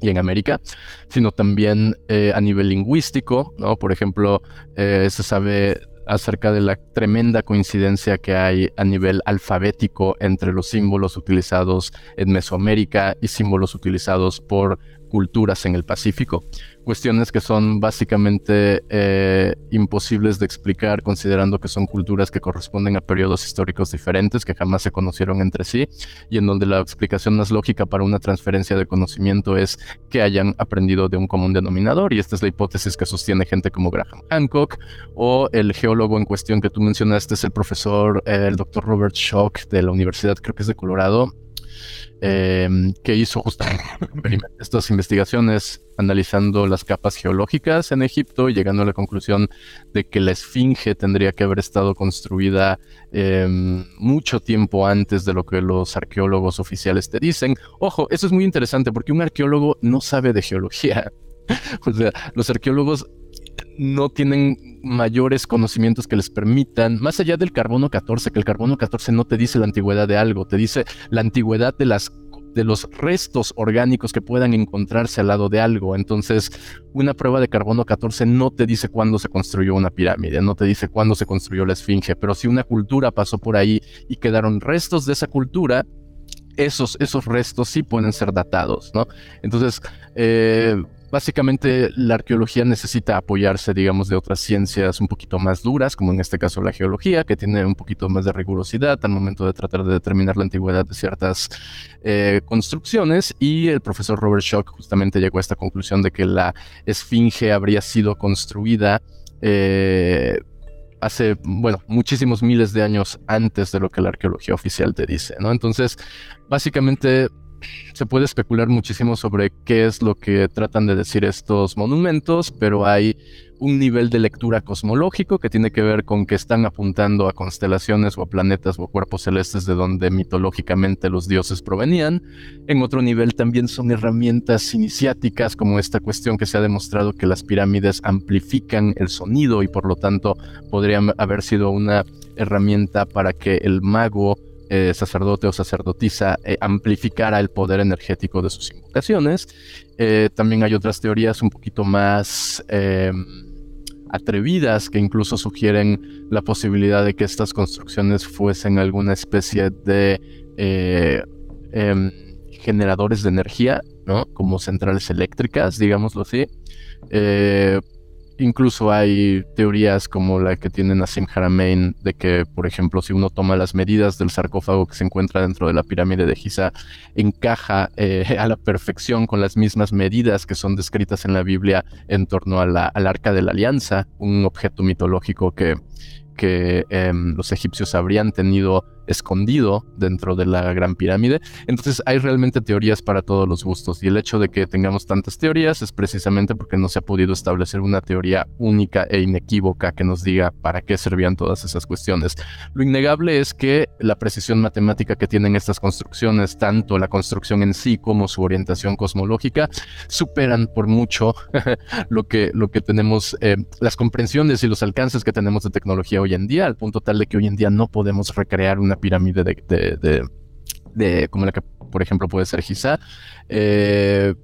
y en América, sino también eh, a nivel lingüístico, ¿no? Por ejemplo, eh, se sabe acerca de la tremenda coincidencia que hay a nivel alfabético entre los símbolos utilizados en Mesoamérica y símbolos utilizados por culturas en el Pacífico. Cuestiones que son básicamente eh, imposibles de explicar considerando que son culturas que corresponden a periodos históricos diferentes que jamás se conocieron entre sí y en donde la explicación más lógica para una transferencia de conocimiento es que hayan aprendido de un común denominador y esta es la hipótesis que sostiene gente como Graham Hancock o el geólogo en cuestión que tú mencionaste es el profesor, eh, el doctor Robert Schock de la Universidad, creo que es de Colorado, Em, que hizo justamente estas investigaciones analizando las capas geológicas en Egipto y llegando a la conclusión de que la esfinge tendría que haber estado construida em, mucho tiempo antes de lo que los arqueólogos oficiales te dicen. Ojo, eso es muy interesante porque un arqueólogo no sabe de geología. o sea, los arqueólogos no tienen mayores conocimientos que les permitan, más allá del carbono 14, que el carbono 14 no te dice la antigüedad de algo, te dice la antigüedad de las de los restos orgánicos que puedan encontrarse al lado de algo. Entonces, una prueba de carbono 14 no te dice cuándo se construyó una pirámide, no te dice cuándo se construyó la esfinge, pero si una cultura pasó por ahí y quedaron restos de esa cultura, esos, esos restos sí pueden ser datados, ¿no? Entonces, eh, Básicamente la arqueología necesita apoyarse, digamos, de otras ciencias un poquito más duras, como en este caso la geología, que tiene un poquito más de rigurosidad al momento de tratar de determinar la antigüedad de ciertas eh, construcciones. Y el profesor Robert Schock justamente llegó a esta conclusión de que la esfinge habría sido construida eh, hace, bueno, muchísimos miles de años antes de lo que la arqueología oficial te dice, ¿no? Entonces, básicamente se puede especular muchísimo sobre qué es lo que tratan de decir estos monumentos, pero hay un nivel de lectura cosmológico que tiene que ver con que están apuntando a constelaciones o a planetas o cuerpos celestes de donde mitológicamente los dioses provenían. En otro nivel también son herramientas iniciáticas como esta cuestión que se ha demostrado que las pirámides amplifican el sonido y por lo tanto podrían haber sido una herramienta para que el mago eh, sacerdote o sacerdotisa eh, amplificara el poder energético de sus invocaciones. Eh, también hay otras teorías un poquito más em, atrevidas que incluso sugieren la posibilidad de que estas construcciones fuesen alguna especie de em, generadores de energía, ¿no? Como centrales eléctricas, digámoslo así. Incluso hay teorías como la que tiene Nassim Haramein de que, por ejemplo, si uno toma las medidas del sarcófago que se encuentra dentro de la pirámide de Giza, encaja eh, a la perfección con las mismas medidas que son descritas en la Biblia en torno a la, al arca de la alianza, un objeto mitológico que, que em, los egipcios habrían tenido escondido dentro de la Gran Pirámide. Entonces hay realmente teorías para todos los gustos y el hecho de que tengamos tantas teorías es precisamente porque no se ha podido establecer una teoría única e inequívoca que nos diga para qué servían todas esas cuestiones. Lo innegable es que la precisión matemática que tienen estas construcciones, tanto la construcción en sí como su orientación cosmológica, superan por mucho lo que, lo que tenemos, eh, las comprensiones y los alcances que tenemos de tecnología hoy en día, al punto tal de que hoy en día no podemos recrear una pirámide de, de, como la que, por ejemplo, puede ser Giza. Eh,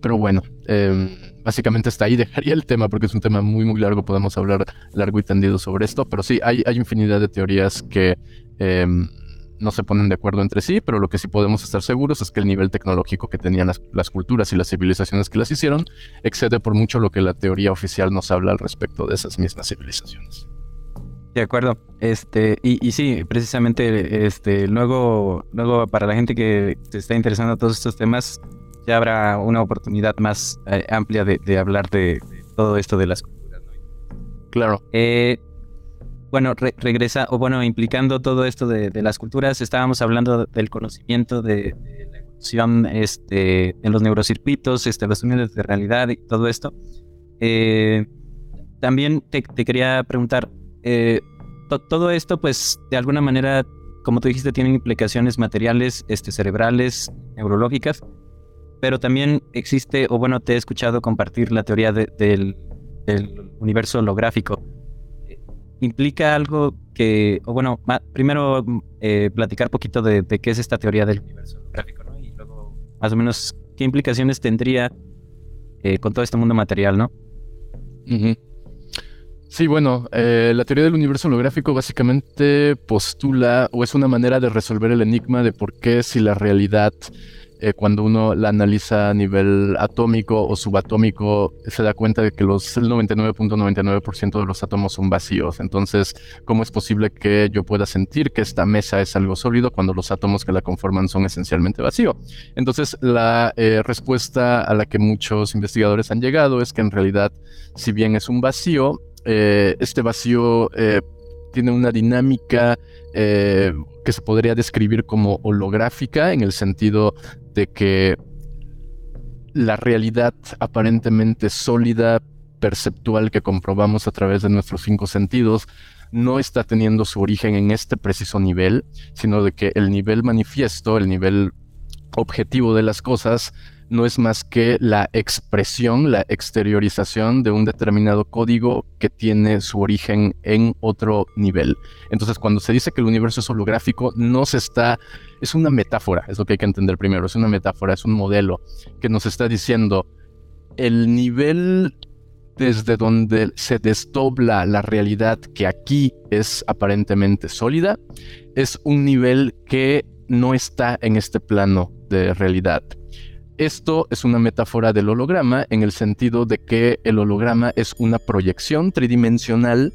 pero bueno, em, básicamente hasta ahí dejaría el tema porque es un tema muy, muy largo. Podemos hablar largo y tendido sobre esto, pero sí, hay, hay infinidad de teorías que em, no se ponen de acuerdo entre sí, pero lo que sí podemos estar seguros es que el nivel tecnológico que tenían las, culturas y las civilizaciones que las hicieron excede por mucho lo que la teoría oficial nos habla al respecto de esas mismas civilizaciones. De acuerdo. Este, y, y, sí, precisamente, este, luego, luego para la gente que se está interesando en todos estos temas, ya habrá una oportunidad más eh, amplia de, hablar de, todo esto de las culturas. Claro. Eh, bueno, regresa, o bueno, implicando todo esto de, las culturas, estábamos hablando del conocimiento de, la evolución este, en los neurocircuitos, este, los túneles de realidad y todo esto. Eh, también te, te quería preguntar, eh, todo esto, pues, de alguna manera, como tú dijiste, tiene implicaciones materiales, este, cerebrales, neurológicas, pero también existe, o bueno, te he escuchado compartir la teoría del, universo holográfico. ¿Implica algo que, o bueno, primero eh, platicar poquito de, qué es esta teoría del universo holográfico, ¿no? Y luego, más o menos, qué implicaciones tendría eh, con todo este mundo material, ¿no? Sí, bueno, eh, la teoría del universo holográfico básicamente postula o es una manera de resolver el enigma de por qué si la realidad, eh, cuando uno la analiza a nivel atómico o subatómico, se da cuenta de que los, el 99.99% de los átomos son vacíos. Entonces, ¿cómo es posible que yo pueda sentir que esta mesa es algo sólido cuando los átomos que la conforman son esencialmente vacíos? Entonces, la eh, respuesta a la que muchos investigadores han llegado es que en realidad, si bien es un vacío, eh, este vacío eh, tiene una dinámica eh, que se podría describir como holográfica en el sentido de que la realidad aparentemente sólida, perceptual que comprobamos a través de nuestros cinco sentidos, no está teniendo su origen en este preciso nivel, sino de que el nivel manifiesto, el nivel objetivo de las cosas, no es más que la expresión, la exteriorización de un determinado código que tiene su origen en otro nivel. Entonces, cuando se dice que el universo es holográfico, no se está, es una metáfora, es lo que hay que entender primero, es una metáfora, es un modelo que nos está diciendo el nivel desde donde se desdobla la realidad que aquí es aparentemente sólida, es un nivel que no está en este plano de realidad. Esto es una metáfora del holograma en el sentido de que el holograma es una proyección tridimensional,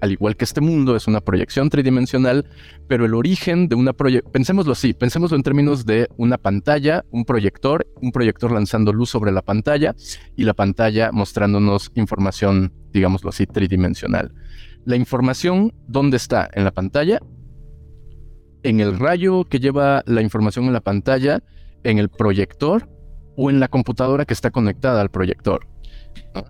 al igual que este mundo es una proyección tridimensional, pero el origen de una proyección, pensémoslo así, pensémoslo en términos de una pantalla, un proyector, un proyector lanzando luz sobre la pantalla y la pantalla mostrándonos información, digámoslo así, tridimensional. La información, ¿dónde está? En la pantalla, en el rayo que lleva la información en la pantalla, en el proyector o en la computadora que está conectada al proyector.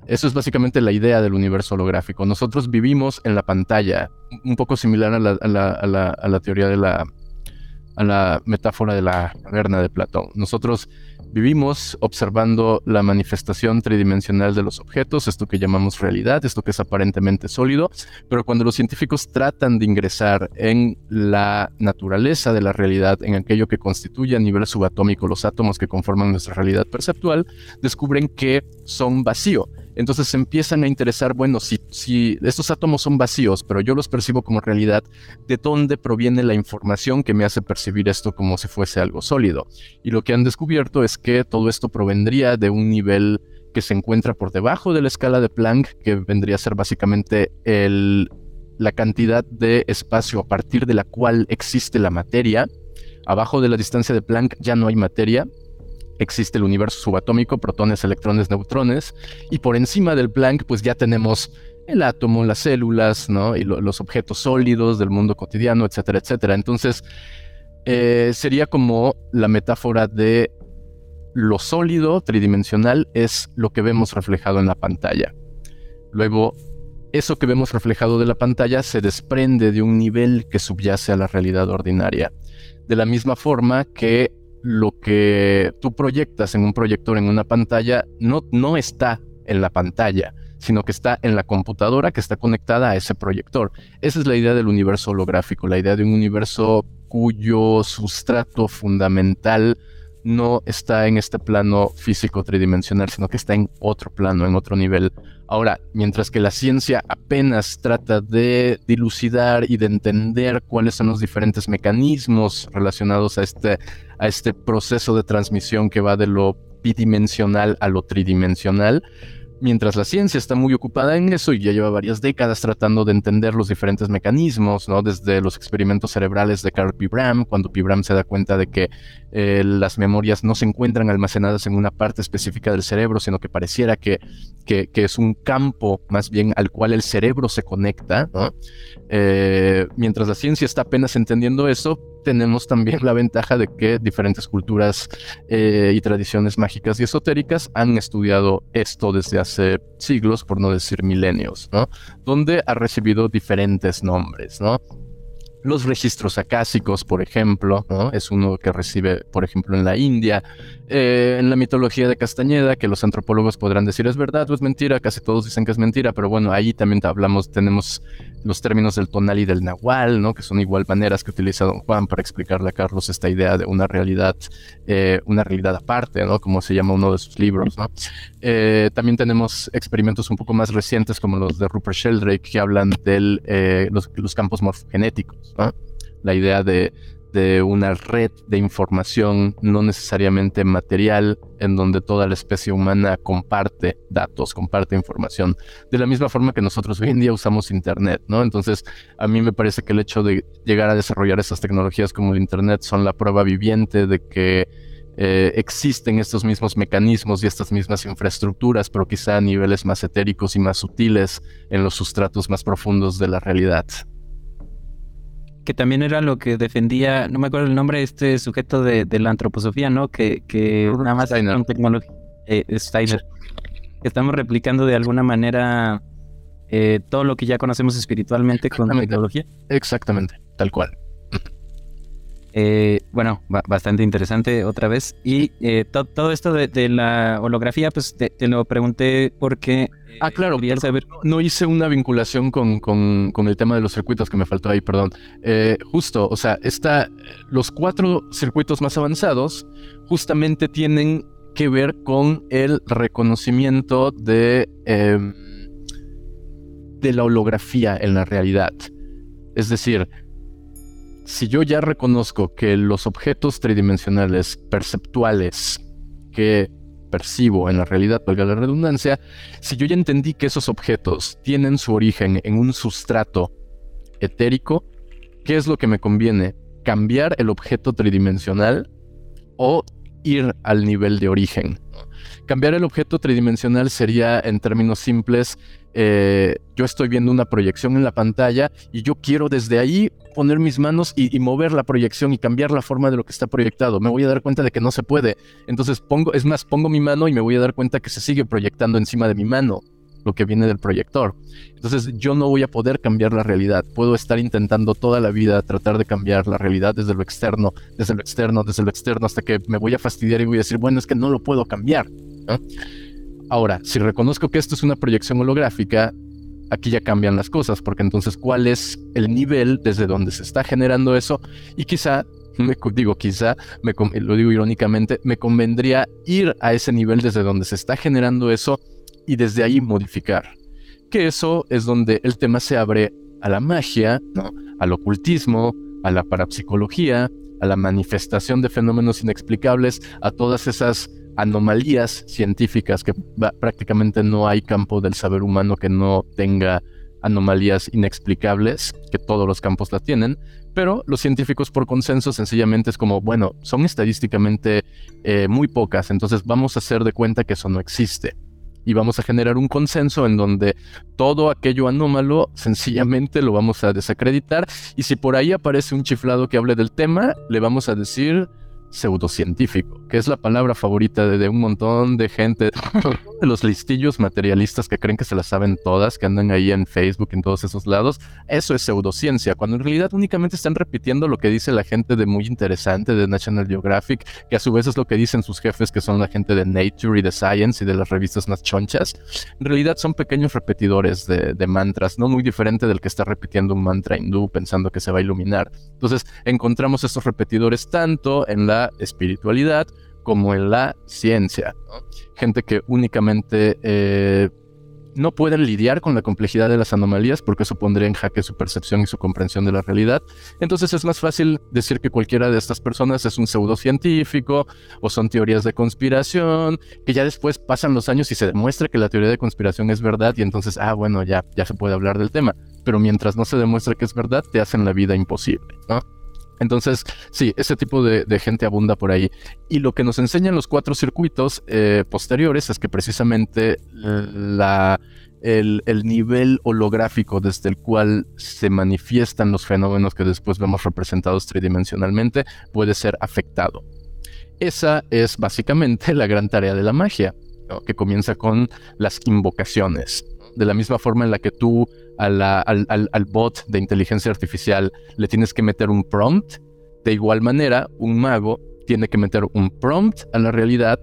Eso es básicamente la idea del universo holográfico. Nosotros vivimos en la pantalla, un poco similar a la, teoría de la, a la metáfora de la caverna de Platón. Nosotros Vivimos observando la manifestación tridimensional de los objetos, esto que llamamos realidad, esto que es aparentemente sólido, pero cuando los científicos tratan de ingresar en la naturaleza de la realidad, en aquello que constituye a nivel subatómico los átomos que conforman nuestra realidad perceptual, descubren que son vacío entonces se empiezan a interesar, bueno, si, estos átomos son vacíos, pero yo los percibo como realidad, ¿de dónde proviene la información que me hace percibir esto como si fuese algo sólido? Y lo que han descubierto es que todo esto provendría de un nivel que se encuentra por debajo de la escala de Planck, que vendría a ser básicamente la cantidad de espacio a partir de la cual existe la materia. Abajo de la distancia de Planck ya no hay materia, existe el universo subatómico, protones, electrones, neutrones, y por encima del Planck pues ya tenemos el átomo, las células, ¿no? Y los objetos sólidos del mundo cotidiano, etcétera, etcétera. Entonces, eh, sería como la metáfora de lo sólido, tridimensional, es lo que vemos reflejado en la pantalla. Luego, eso que vemos reflejado de la pantalla se desprende de un nivel que subyace a la realidad ordinaria. De la misma forma que lo que tú proyectas en un proyector, en una pantalla, no, no está en la pantalla, sino que está en la computadora que está conectada a ese proyector. Esa es la idea del universo holográfico, la idea de un universo cuyo sustrato fundamental no está en este plano físico tridimensional, sino que está en otro plano, en otro nivel. Ahora, mientras que la ciencia apenas trata de dilucidar y de entender cuáles son los diferentes mecanismos relacionados a este, a este proceso de transmisión que va de lo bidimensional a lo tridimensional, mientras la ciencia está muy ocupada en eso y ya lleva varias décadas tratando de entender los diferentes mecanismos, ¿no? Desde los experimentos cerebrales de Carl P. Bram, cuando P. Bram se da cuenta de que eh, las memorias no se encuentran almacenadas en una parte específica del cerebro, sino que pareciera que, que, es un campo más bien al cual el cerebro se conecta, eh, mientras la ciencia está apenas entendiendo eso, tenemos también la ventaja de que diferentes culturas eh, y tradiciones mágicas y esotéricas han estudiado esto desde hace siglos, por no decir milenios. Donde ha recibido diferentes nombres, ¿no? Los registros acásicos, por ejemplo, es uno que recibe, por ejemplo, en la India. Eh, en la mitología de Castañeda, que los antropólogos podrán decir es verdad o es mentira, casi todos dicen que es mentira, pero bueno, ahí también hablamos, tenemos los términos del tonal y del nahual, ¿no? que son igual maneras que utiliza don Juan para explicarle a Carlos esta idea de una realidad, eh, una realidad aparte, ¿no? como se llama uno de sus libros. ¿no? Eh, también tenemos experimentos un poco más recientes como los de Rupert Sheldrake que hablan de los, los campos morfogenéticos. La idea de, una red de información no necesariamente material en donde toda la especie humana comparte datos, comparte información, de la misma forma que nosotros hoy en día usamos Internet, ¿no? Entonces, a mí me parece que el hecho de llegar a desarrollar esas tecnologías como el Internet son la prueba viviente de que eh, existen estos mismos mecanismos y estas mismas infraestructuras, pero quizá a niveles más etéricos y más sutiles en los sustratos más profundos de la realidad que también era lo que defendía, no me acuerdo el nombre, este sujeto de, la antroposofía, ¿no? Que, que nada más Steiner. con tecnología, eh, Steiner, que estamos replicando de alguna manera eh, todo lo que ya conocemos espiritualmente con tecnología. Exactamente, tal cual. Eh, bueno, bastante interesante otra vez. Y eh, todo esto de, la holografía, pues te, lo pregunté porque... ah, claro, saber... no hice una vinculación con, con, con, el tema de los circuitos que me faltó ahí, perdón. Eh, justo, o sea, está, los cuatro circuitos más avanzados justamente tienen que ver con el reconocimiento de, em, de la holografía en la realidad. Es decir, si yo ya reconozco que los objetos tridimensionales perceptuales que percibo en la realidad, valga la redundancia, si yo ya entendí que esos objetos tienen su origen en un sustrato etérico, ¿qué es lo que me conviene? ¿Cambiar el objeto tridimensional o ir al nivel de origen? Cambiar el objeto tridimensional sería, en términos simples, eh, yo estoy viendo una proyección en la pantalla y yo quiero desde ahí poner mis manos y, mover la proyección y cambiar la forma de lo que está proyectado. Me voy a dar cuenta de que no se puede. Entonces pongo, es más, pongo mi mano y me voy a dar cuenta que se sigue proyectando encima de mi mano. Lo que viene del proyector. Entonces yo no voy a poder cambiar la realidad. Puedo estar intentando toda la vida tratar de cambiar la realidad desde lo externo, desde lo externo, desde lo externo, hasta que me voy a fastidiar y voy a decir, bueno, es que no lo puedo cambiar. Ahora, si reconozco que esto es una proyección holográfica, aquí ya cambian las cosas, porque entonces, ¿cuál es el nivel desde donde se está generando eso? Y quizá me, digo quizá, me, lo digo irónicamente, me convendría ir a ese nivel desde donde se está generando eso y desde ahí modificar. Que eso es donde el tema se abre a la magia, ¿no? al ocultismo, a la parapsicología, a la manifestación de fenómenos inexplicables, a todas esas anomalías científicas que prácticamente no hay campo del saber humano que no tenga anomalías inexplicables, que todos los campos la tienen, pero los científicos por consenso sencillamente es como, bueno, son estadísticamente eh, muy pocas, entonces vamos a hacer de cuenta que eso no existe. Y vamos a generar un consenso en donde todo aquello anómalo sencillamente lo vamos a desacreditar. Y si por ahí aparece un chiflado que hable del tema, le vamos a decir, pseudocientífico, que es la palabra favorita de, un montón de gente, de los listillos materialistas que creen que se las saben todas, que andan ahí en Facebook, en todos esos lados. Eso es pseudociencia, cuando en realidad únicamente están repitiendo lo que dice la gente de muy interesante de National Geographic, que a su vez es lo que dicen sus jefes, que son la gente de Nature y de Science y de las revistas más chonchas. En realidad son pequeños repetidores de, de mantras, no muy diferente del que está repitiendo un mantra hindú pensando que se va a iluminar. Entonces encontramos estos repetidores tanto en la espiritualidad como en la ciencia. Gente que únicamente eh, no pueden lidiar con la complejidad de las anomalías porque eso pondría en jaque su percepción y su comprensión de la realidad. Entonces es más fácil decir que cualquiera de estas personas es un pseudocientífico o son teorías de conspiración, que ya después pasan los años y se demuestra que la teoría de conspiración es verdad y entonces, ah, bueno, ya, ya se puede hablar del tema. Pero mientras no se demuestre que es verdad, te hacen la vida imposible. Entonces, sí, ese tipo de, gente abunda por ahí. Y lo que nos enseñan los cuatro circuitos eh, posteriores es que precisamente la, el, nivel holográfico desde el cual se manifiestan los fenómenos que después vemos representados tridimensionalmente puede ser afectado. Esa es básicamente la gran tarea de la magia, que comienza con las invocaciones. De la misma forma en la que tú al, bot de inteligencia artificial le tienes que meter un prompt. De igual manera, un mago tiene que meter un prompt a la realidad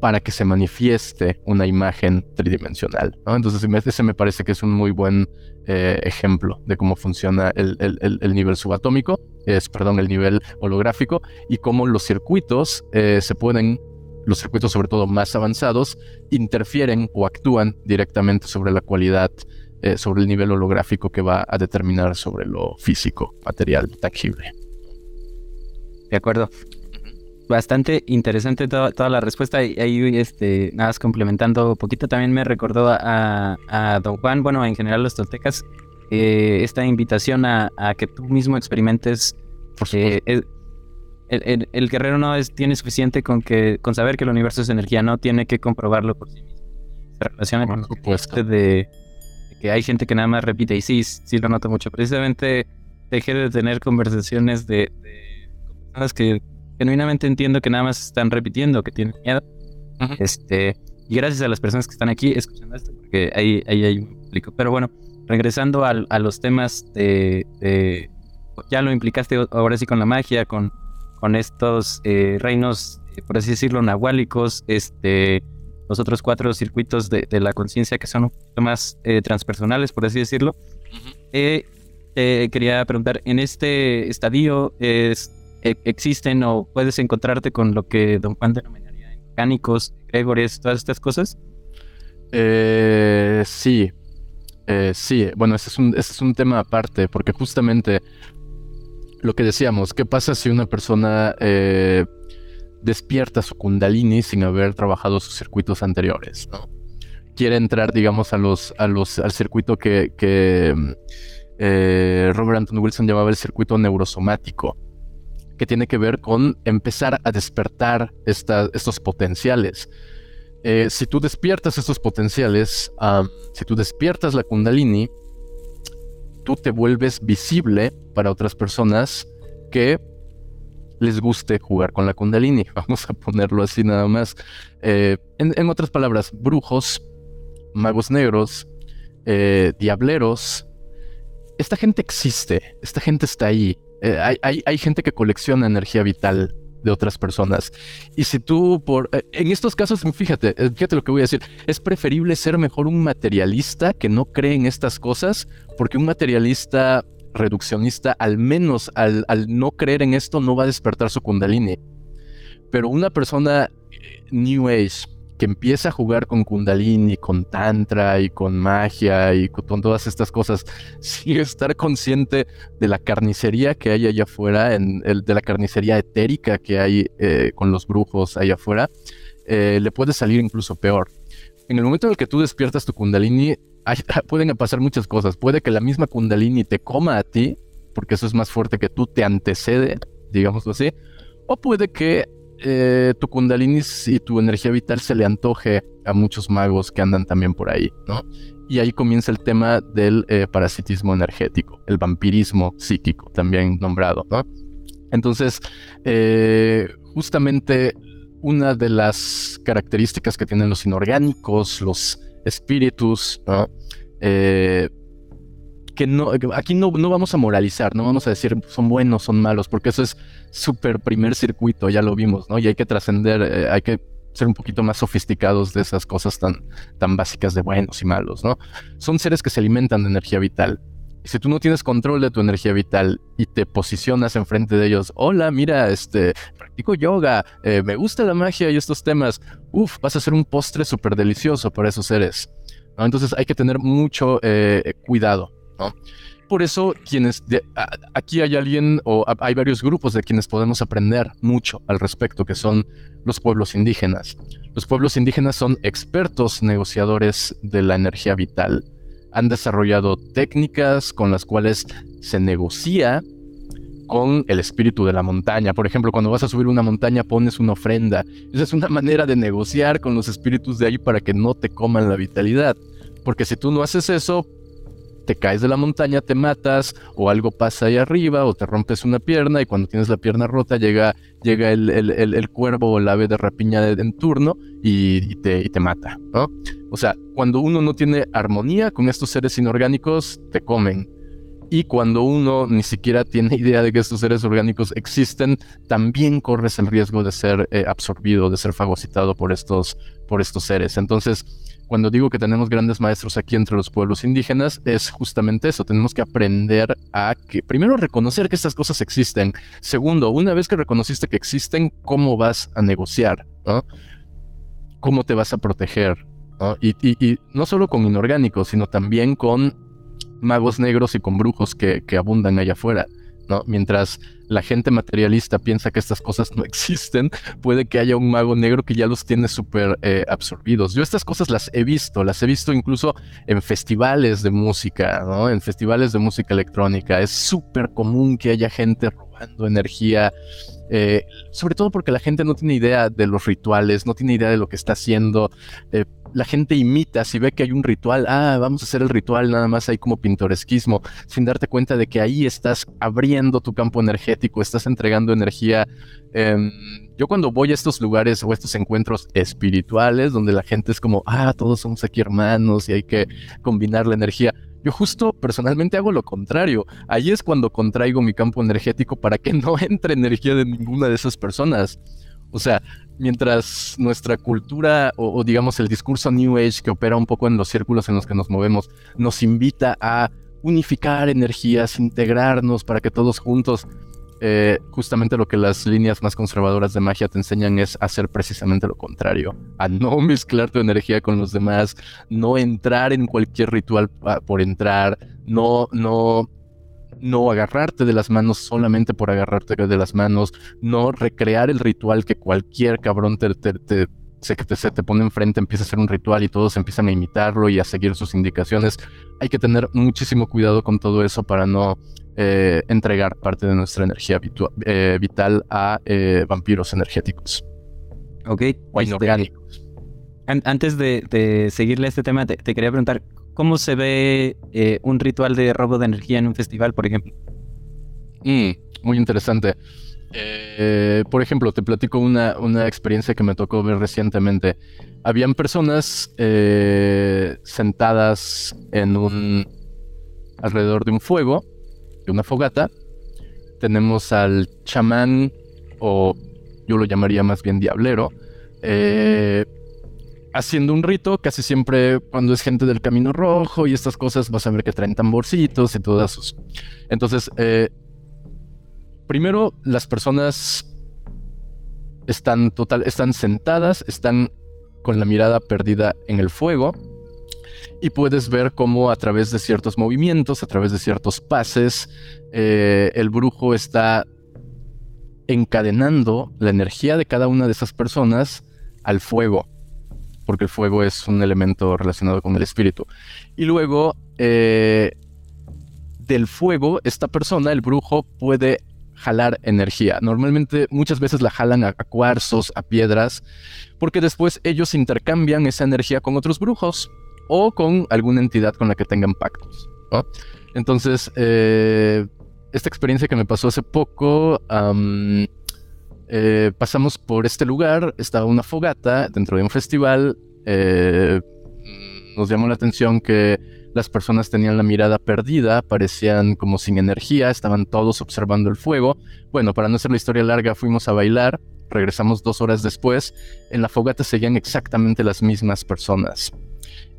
para que se manifieste una imagen tridimensional. Entonces, ese me parece que es un muy buen eh, ejemplo de cómo funciona el, nivel subatómico, es, perdón, el nivel holográfico y cómo los circuitos eh, se pueden, los circuitos sobre todo más avanzados, interfieren o actúan directamente sobre la cualidad eh, sobre el nivel holográfico que va a determinar sobre lo físico, material, tangible. De acuerdo. Bastante interesante toda, la respuesta. Y ahí, este, nada más complementando un poquito, también me recordó a, Don Juan, bueno, en general los toltecas, eh, esta invitación a, que tú mismo experimentes. porque el, el, guerrero no es, tiene suficiente con, que, con saber que el universo es energía, no tiene que comprobarlo por sí mismo. Se relaciona con supuesto. de que hay gente que nada más repite y sí, sí lo noto mucho. Precisamente dejé de tener conversaciones de, personas que genuinamente entiendo que nada más están repitiendo, que tienen miedo. Este, y gracias a las personas que están aquí escuchando esto, porque ahí, ahí hay un explico. Pero bueno, regresando a, los temas de, Ya lo implicaste ahora sí con la magia, con, con estos eh, reinos, eh, por así decirlo, nahuálicos, este los otros cuatro circuitos de, la conciencia que son un poquito más eh, transpersonales, por así decirlo. Eh, quería preguntar, ¿en este estadio es, e, existen o puedes encontrarte con lo que Don Juan denominaría mecánicos, gregores, todas estas cosas? Eh, sí, sí, bueno, ese es, un, ese es un tema aparte, porque justamente lo que decíamos, ¿qué pasa si una persona despierta su kundalini sin haber trabajado sus circuitos anteriores. Quiere entrar, digamos, a los, al circuito que, eh, Robert Anton Wilson llamaba el circuito neurosomático, que tiene que ver con empezar a despertar estos potenciales. Eh, si tú despiertas estos potenciales, si tú despiertas la kundalini, tú te vuelves visible para otras personas que les guste jugar con la kundalini. Vamos a ponerlo así nada más. Eh, en, otras palabras, brujos magos negros, eh, diableros. Esta gente existe, esta gente está ahí. Eh, hay, hay, gente que colecciona energía vital de otras personas. Y si tú por... En estos casos, fíjate, fíjate lo que voy a decir, es preferible ser mejor un materialista que no cree en estas cosas, porque un materialista reduccionista, al menos al, al no creer en esto, no va a despertar su kundalini. Pero una persona New Age que empieza a jugar con Kundalini, con Tantra y con magia y con todas estas cosas, sin estar consciente de la carnicería que hay allá afuera, de la carnicería etérica que hay eh, con los brujos allá afuera, eh, le puede salir incluso peor. En el momento en el que tú despiertas tu Kundalini, pueden pasar muchas cosas. Puede que la misma Kundalini te coma a ti, porque eso es más fuerte que tú, te antecede, digámoslo así, o puede que eh, tu kundalini y tu energía vital se le antoje a muchos magos que andan también por ahí, ¿no? Y ahí comienza el tema del eh, parasitismo energético, el vampirismo psíquico, también nombrado, ¿no? Entonces, eh, justamente una de las características que tienen los inorgánicos, los espíritus, ¿no? que no, aquí no, no vamos a moralizar, no vamos a decir son buenos, son malos, porque eso es súper primer circuito, ya lo vimos, ¿no? Y hay que trascender, eh, hay que ser un poquito más sofisticados de esas cosas tan, tan básicas de buenos y malos, ¿no? Son seres que se alimentan de energía vital. Si tú no tienes control de tu energía vital y te posicionas enfrente de ellos, hola, mira, este, practico yoga, eh, me gusta la magia y estos temas, uff, vas a ser un postre súper delicioso para esos seres. Entonces hay que tener mucho eh, cuidado. Por eso, quienes aquí hay alguien o hay varios grupos de quienes podemos aprender mucho al respecto, que son los pueblos indígenas. Los pueblos indígenas son expertos negociadores de la energía vital. Han desarrollado técnicas con las cuales se negocia con el espíritu de la montaña. Por ejemplo, cuando vas a subir una montaña pones una ofrenda. Esa es una manera de negociar con los espíritus de ahí para que no te coman la vitalidad. Porque si tú no haces eso, te caes de la montaña, te matas, o algo pasa ahí arriba, o te rompes una pierna, y cuando tienes la pierna rota llega, llega el, el, cuervo o el ave de rapiña en turno y, te, y te mata, ¿no? O sea, cuando uno no tiene armonía con estos seres inorgánicos, te comen. Y cuando uno ni siquiera tiene idea de que estos seres orgánicos existen, también corres el riesgo de ser eh, absorbido, de ser fagocitado por estos, por estos seres. Entonces, cuando digo que tenemos grandes maestros aquí entre los pueblos indígenas, es justamente eso. Tenemos que aprender a que, primero, reconocer que estas cosas existen. Segundo, una vez que reconociste que existen, ¿cómo vas a negociar? ¿Cómo te vas a proteger? Y, no solo con inorgánicos, sino también con magos negros y con brujos que, que abundan allá afuera. Mientras la gente materialista piensa que estas cosas no existen, puede que haya un mago negro que ya los tiene súper eh, absorbidos. Yo estas cosas las he visto, las he visto incluso en festivales de música, ¿no? En festivales de música electrónica. Es súper común que haya gente energía. Eh, sobre todo porque la gente no tiene idea de los rituales, no tiene idea de lo que está haciendo. Eh, la gente imita, si ve que hay un ritual, ah, vamos a hacer el ritual, nada más hay como pintoresquismo, sin darte cuenta de que ahí estás abriendo tu campo energético, estás entregando energía. Em, yo cuando voy a estos lugares o estos encuentros espirituales, donde la gente es como, ah, todos somos aquí hermanos y hay que combinar la energía. Yo justo personalmente hago lo contrario. Ahí es cuando contraigo mi campo energético para que no entre energía de ninguna de esas personas. O sea, mientras nuestra cultura o, digamos el discurso New Age que opera un poco en los círculos en los que nos movemos nos invita a unificar energías, integrarnos para que todos juntos, eh, justamente lo que las líneas más conservadoras de magia te enseñan es hacer precisamente lo contrario, a no mezclar tu energía con los demás, no entrar en cualquier ritual por entrar, no, no no agarrarte de las manos solamente por agarrarte de las manos, no recrear el ritual que cualquier cabrón te, se, te, se te pone enfrente, empieza a hacer un ritual y todos empiezan a imitarlo y a seguir sus indicaciones. Hay que tener muchísimo cuidado con todo eso para no eh, entregar parte de nuestra energía eh, vital a eh, vampiros energéticos. Ok. O este, inorgánicos. antes de, seguirle a este tema, te, quería preguntar, ¿Cómo se ve eh, un ritual de robo de energía en un festival, por ejemplo? Mm, muy interesante. Eh, por ejemplo, te platico una, una, experiencia que me tocó ver recientemente. Habían personas eh, sentadas en un alrededor de un fuego, una fogata. Tenemos al chamán, o yo lo llamaría más bien diablero, eh, haciendo un rito. Casi siempre cuando es gente del Camino Rojo y estas cosas, vas a ver que traen tamborcitos y todas sus. Entonces, primero, las personas están total, están sentadas, están con la mirada perdida en el fuego y puedes ver cómo a través de ciertos movimientos, a través de ciertos pases, eh, el brujo está encadenando la energía de cada una de esas personas al fuego, porque el fuego es un elemento relacionado con el espíritu. Y luego, eh, del fuego, esta persona, el brujo, puede jalar energía. Normalmente muchas veces la jalan a, cuarzos, a piedras, porque después ellos intercambian esa energía con otros brujos o con alguna entidad con la que tengan pactos. Entonces, eh, esta experiencia que me pasó hace poco, eh, pasamos por este lugar, estaba una fogata dentro de un festival, eh, nos llamó la atención que las personas tenían la mirada perdida, parecían como sin energía, estaban todos observando el fuego. Bueno, para no hacer la historia larga, fuimos a bailar, regresamos dos horas después, en la fogata seguían exactamente las mismas personas.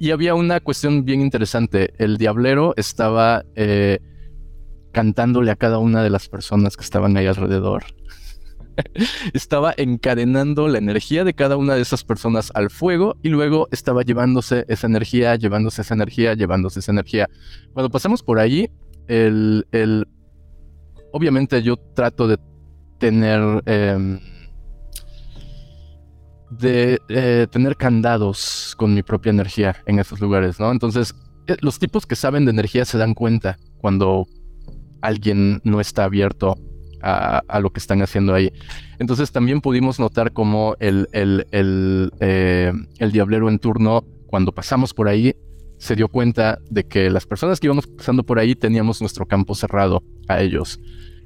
Y había una cuestión bien interesante, el diablero estaba eh, cantándole a cada una de las personas que estaban ahí alrededor. estaba encadenando la energía de cada una de esas personas al fuego y luego estaba llevándose esa energía, llevándose esa energía, llevándose esa energía. Cuando pasamos por ahí, el, el obviamente yo trato de tener... Em, de eh, tener candados con mi propia energía en esos lugares, ¿no? Entonces, eh, los tipos que saben de energía se dan cuenta cuando alguien no está abierto a, lo que están haciendo ahí. Entonces también pudimos notar como el, el, el, eh, el diablero en turno, cuando pasamos por ahí, se dio cuenta de que las personas que íbamos pasando por ahí teníamos nuestro campo cerrado a ellos.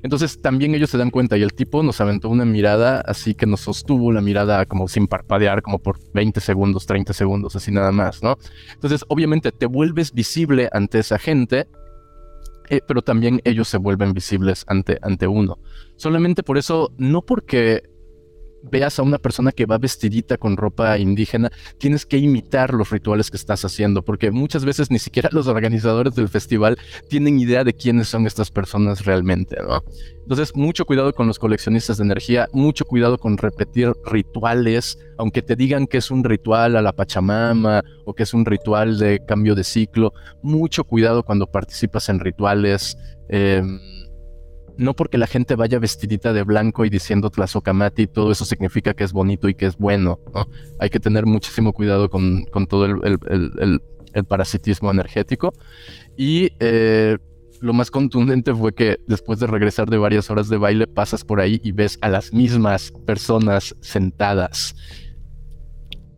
Entonces también ellos se dan cuenta y el tipo nos aventó una mirada así que nos sostuvo la mirada como sin parpadear, como por 20 segundos, 30 segundos, así nada más, ¿no? Entonces obviamente te vuelves visible ante esa gente eh, pero también ellos se vuelven visibles ante, ante uno. Solamente por eso, no porque veas a una persona que va vestidita con ropa indígena, tienes que imitar los rituales que estás haciendo, porque muchas veces ni siquiera los organizadores del festival tienen idea de quiénes son estas personas realmente, ¿no? Entonces, mucho cuidado con los coleccionistas de energía, mucho cuidado con repetir rituales, aunque te digan que es un ritual a la Pachamama o que es un ritual de cambio de ciclo, mucho cuidado cuando participas en rituales. Eh, no porque la gente vaya vestidita de blanco y diciendo Tlazocamati, todo eso significa que es bonito y que es bueno. Hay que tener muchísimo cuidado con, todo el, parasitismo energético. Y eh, lo más contundente fue que después de regresar de varias horas de baile, pasas por ahí y ves a las mismas personas sentadas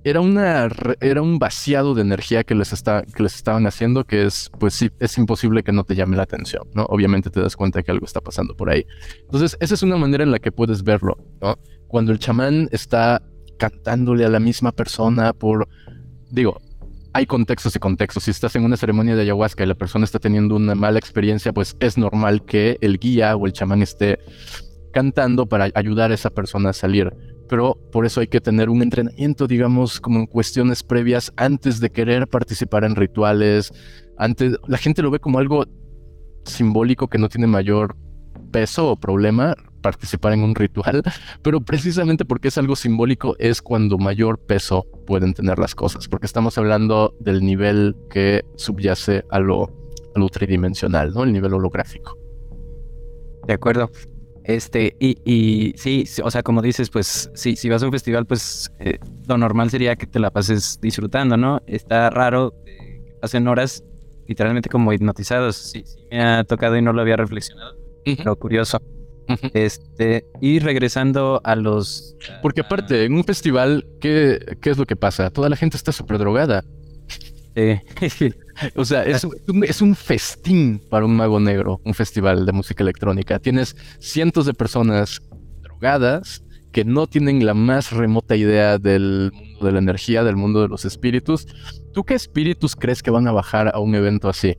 era una era un vaciado de energía que les está que les estaban haciendo que es pues sí es imposible que no te llame la atención no obviamente te das cuenta que algo está pasando por ahí. Entonces esa es una manera en la que puedes verlo no cuando el chamán está cantándole a la misma persona por digo hay contextos y contextos. Si estás en una ceremonia de ayahuasca y la persona está teniendo una mala experiencia, pues es normal que el guía o el chamán esté cantando para ayudar a esa persona a salir pero por eso hay que tener un entrenamiento, digamos, como en cuestiones previas antes de querer participar en rituales. Antes, la gente lo ve como algo simbólico que no tiene mayor peso o problema participar en un ritual, pero precisamente porque es algo simbólico es cuando mayor peso pueden tener las cosas, porque estamos hablando del nivel que subyace a lo, a lo tridimensional, ¿no? El nivel holográfico. De acuerdo. Este, y, y sí, o sea, como dices, pues sí, si vas a un festival, pues eh, lo normal sería que te la pases disfrutando, ¿no? Está raro que pasen horas literalmente como hipnotizados. Sí, sí, me ha tocado y no lo había reflexionado. Lo curioso. Este, y regresando a los. Porque aparte, en un festival, ¿qué, ¿qué es lo que pasa? Toda la gente está súper drogada. Sí. O sea, es un, es un festín para un mago negro, un festival de música electrónica. Tienes cientos de personas drogadas, que no tienen la más remota idea del mundo de la energía, del mundo de los espíritus. ¿Tú qué espíritus crees que van a bajar a un evento así?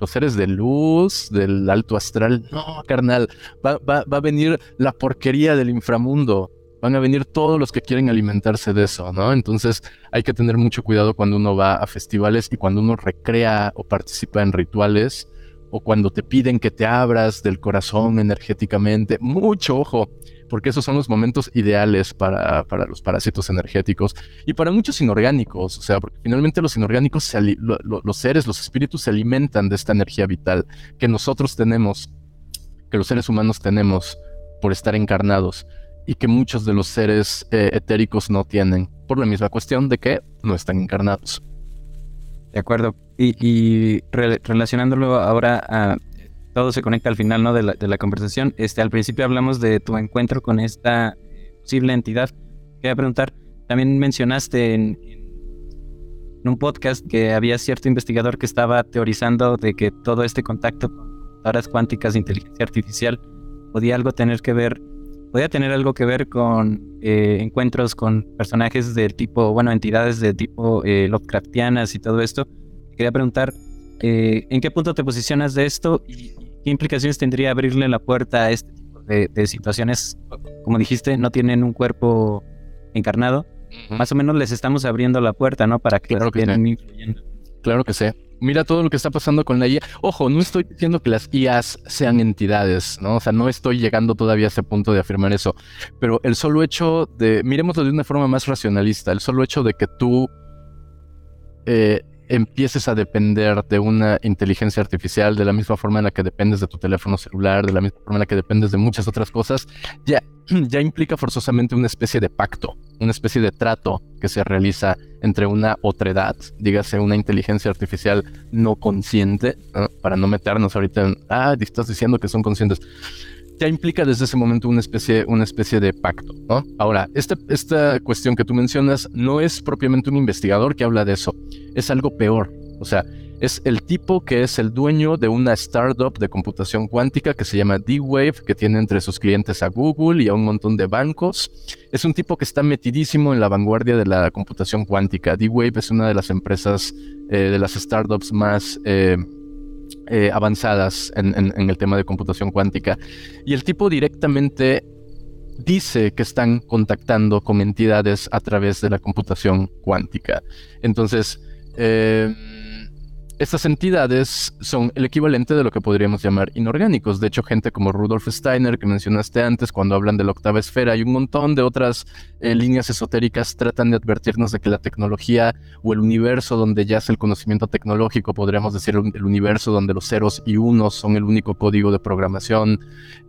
los seres de luz, del alto astral. No, carnal, va, a venir la porquería del inframundo. Van a venir todos los que quieren alimentarse de eso, ¿no? Entonces hay que tener mucho cuidado cuando uno va a festivales y cuando uno recrea o participa en rituales o cuando te piden que te abras del corazón energéticamente. Mucho ojo porque esos son los momentos ideales para, para los parásitos energéticos y para muchos inorgánicos, o sea, porque finalmente los inorgánicos, los seres, los espíritus se alimentan de esta energía vital que nosotros tenemos, que los seres humanos tenemos por estar encarnados y que muchos de los seres eh, etéricos no tienen, por la misma cuestión de que no están encarnados. De acuerdo. Y, relacionándolo ahora a todo se conecta al final ¿no? de, la, conversación. Este, al principio hablamos de tu encuentro con esta posible entidad. Quería preguntar, también mencionaste en, un podcast que había cierto investigador que estaba teorizando de que todo este contacto con computadoras cuánticas de inteligencia artificial podía algo tener que ver, podía tener algo que ver con eh, encuentros con personajes del tipo, bueno, entidades de tipo eh, Lovecraftianas y todo esto. Quería preguntar, eh, ¿en qué punto te posicionas de esto y, ¿Qué implicaciones tendría abrirle la puerta a este tipo de, situaciones? Como dijiste, no tienen un cuerpo encarnado. Más o menos les estamos abriendo la puerta, ¿no? Para que, claro que influyendo. Claro que sí. Mira todo lo que está pasando con la IA. Ojo, no estoy diciendo que las IAs sean entidades, ¿no? O sea, no estoy llegando todavía a ese punto de afirmar eso. Pero el solo hecho de, miremoslo de una forma más racionalista, el solo hecho de que tú eh, empieces a depender de una inteligencia artificial de la misma forma en la que dependes de tu teléfono celular, de la misma forma en la que dependes de muchas otras cosas, ya, ya implica forzosamente una especie de pacto, una especie de trato que se realiza entre una otra edad, dígase una inteligencia artificial no consciente, para no meternos ahorita en, ah, estás diciendo que son conscientes ya implica desde ese momento una especie, una especie de pacto, ¿no? Ahora, esta, esta cuestión que tú mencionas no es propiamente un investigador que habla de eso, es algo peor. O sea, es el tipo que es el dueño de una startup de computación cuántica que se llama D-Wave, que tiene entre sus clientes a Google y a un montón de bancos. Es un tipo que está metidísimo en la vanguardia de la computación cuántica. D-Wave es una de las empresas, eh, de las startups más... Eh, eh, avanzadas en, el tema de computación cuántica. Y el tipo directamente dice que están contactando con entidades a través de la computación cuántica. Entonces, eh, estas entidades son el equivalente de lo que podríamos llamar inorgánicos. De hecho, gente como Rudolf Steiner, que mencionaste antes, cuando hablan de la octava esfera, y un montón de otras eh, líneas esotéricas tratan de advertirnos de que la tecnología o el universo donde yace el conocimiento tecnológico, podríamos decir el universo donde los ceros y unos son el único código de programación,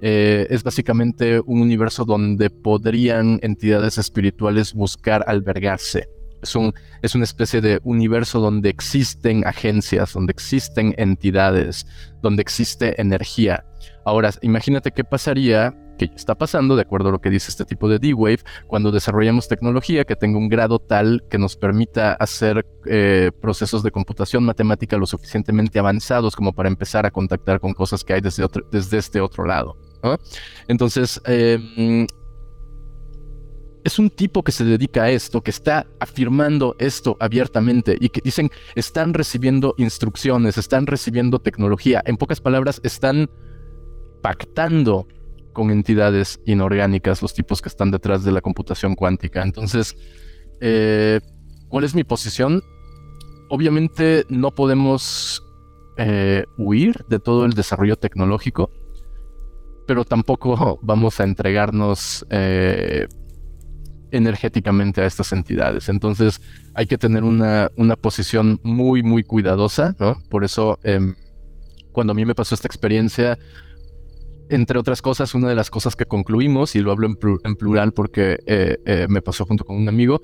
eh, es básicamente un universo donde podrían entidades espirituales buscar albergarse. Es, un, es una especie de universo donde existen agencias, donde existen entidades, donde existe energía. Ahora, imagínate qué pasaría, que está pasando, de acuerdo a lo que dice este tipo de D-Wave, cuando desarrollamos tecnología que tenga un grado tal que nos permita hacer eh, procesos de computación matemática lo suficientemente avanzados como para empezar a contactar con cosas que hay desde, desde este otro lado. Entonces, eh, es un tipo que se dedica a esto, que está afirmando esto abiertamente y que dicen están recibiendo instrucciones, están recibiendo tecnología. En pocas palabras, están pactando con entidades inorgánicas los tipos que están detrás de la computación cuántica. Entonces, eh, ¿cuál es mi posición? Obviamente no podemos eh, huir de todo el desarrollo tecnológico, pero tampoco vamos a entregarnos eh, energéticamente a estas entidades. Entonces hay que tener una, una posición muy, muy cuidadosa, ¿no? Por eso, em, cuando a mí me pasó esta experiencia, entre otras cosas, una de las cosas que concluimos, y lo hablo en, plural porque eh, eh, me pasó junto con un amigo,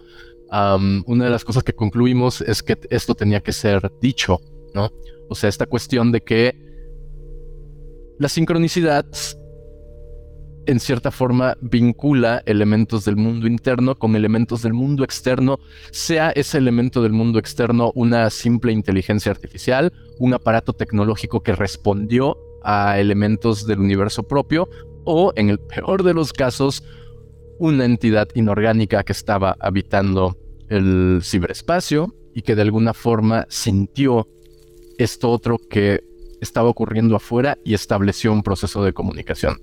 una de las cosas que concluimos es que esto tenía que ser dicho, ¿no? O sea, esta cuestión de que la sincronicidad en cierta forma vincula elementos del mundo interno con elementos del mundo externo, sea ese elemento del mundo externo una simple inteligencia artificial, un aparato tecnológico que respondió a elementos del universo propio, o en el peor de los casos, una entidad inorgánica que estaba habitando el ciberespacio y que de alguna forma sintió esto otro que estaba ocurriendo afuera y estableció un proceso de comunicación.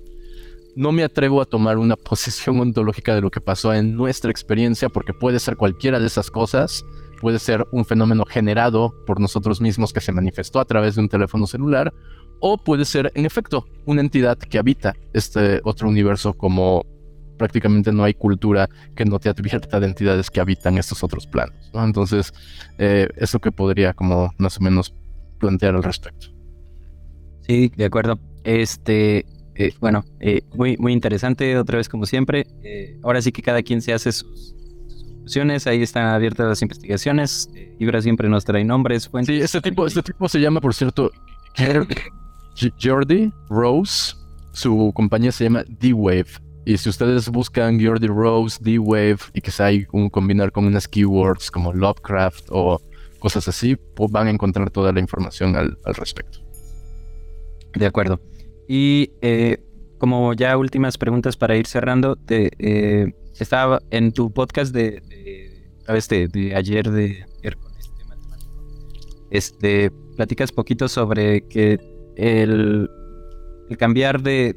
No me atrevo a tomar una posición ontológica de lo que pasó en nuestra experiencia porque puede ser cualquiera de esas cosas, puede ser un fenómeno generado por nosotros mismos que se manifestó a través de un teléfono celular, o puede ser en efecto una entidad que habita este otro universo como prácticamente no hay cultura que no te advierta de entidades que habitan estos otros planos. Entonces, eh, eso que podría como más o menos plantear al respecto. Sí, de acuerdo. Este, eh, bueno, eh, muy, muy interesante, otra vez como siempre. ahora sí que cada quien se hace sus, conclusiones, ahí están abiertas las investigaciones. Ibra siempre nos trae nombres, Sí, este tipo, este tipo se llama, por cierto, Jordi Rose. Su compañía se llama D-Wave. Y si ustedes buscan Jordi Rose, D-Wave y que hay un combinar con unas keywords como Lovecraft o cosas así, pues van a encontrar toda la información al, respecto. De acuerdo. Y eh, como ya últimas preguntas para ir cerrando, te, eh, estaba en tu podcast de, de, de, ayer de este platicas poquito sobre que el, el cambiar de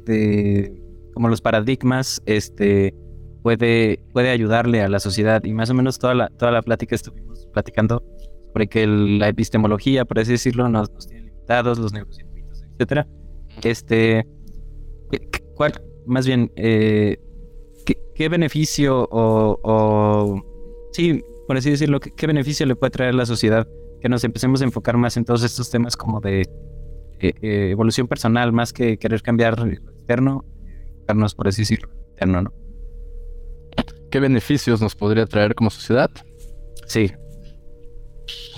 como los paradigmas, este, puede, puede ayudarle a la sociedad. Y más o menos toda la, toda la plática estuvimos platicando sobre que la epistemología, por así decirlo, nos, tiene limitados, los neurocircuitos, etcétera. Este, ¿cuál, más bien, eh, ¿qué, beneficio o, o, sí, por así decirlo, ¿qué, beneficio le puede traer a la sociedad que nos empecemos a enfocar más en todos estos temas como de eh, eh, evolución personal, más que querer cambiar lo externo por así decirlo, ¿no? ¿Qué beneficios nos podría traer como sociedad? Sí.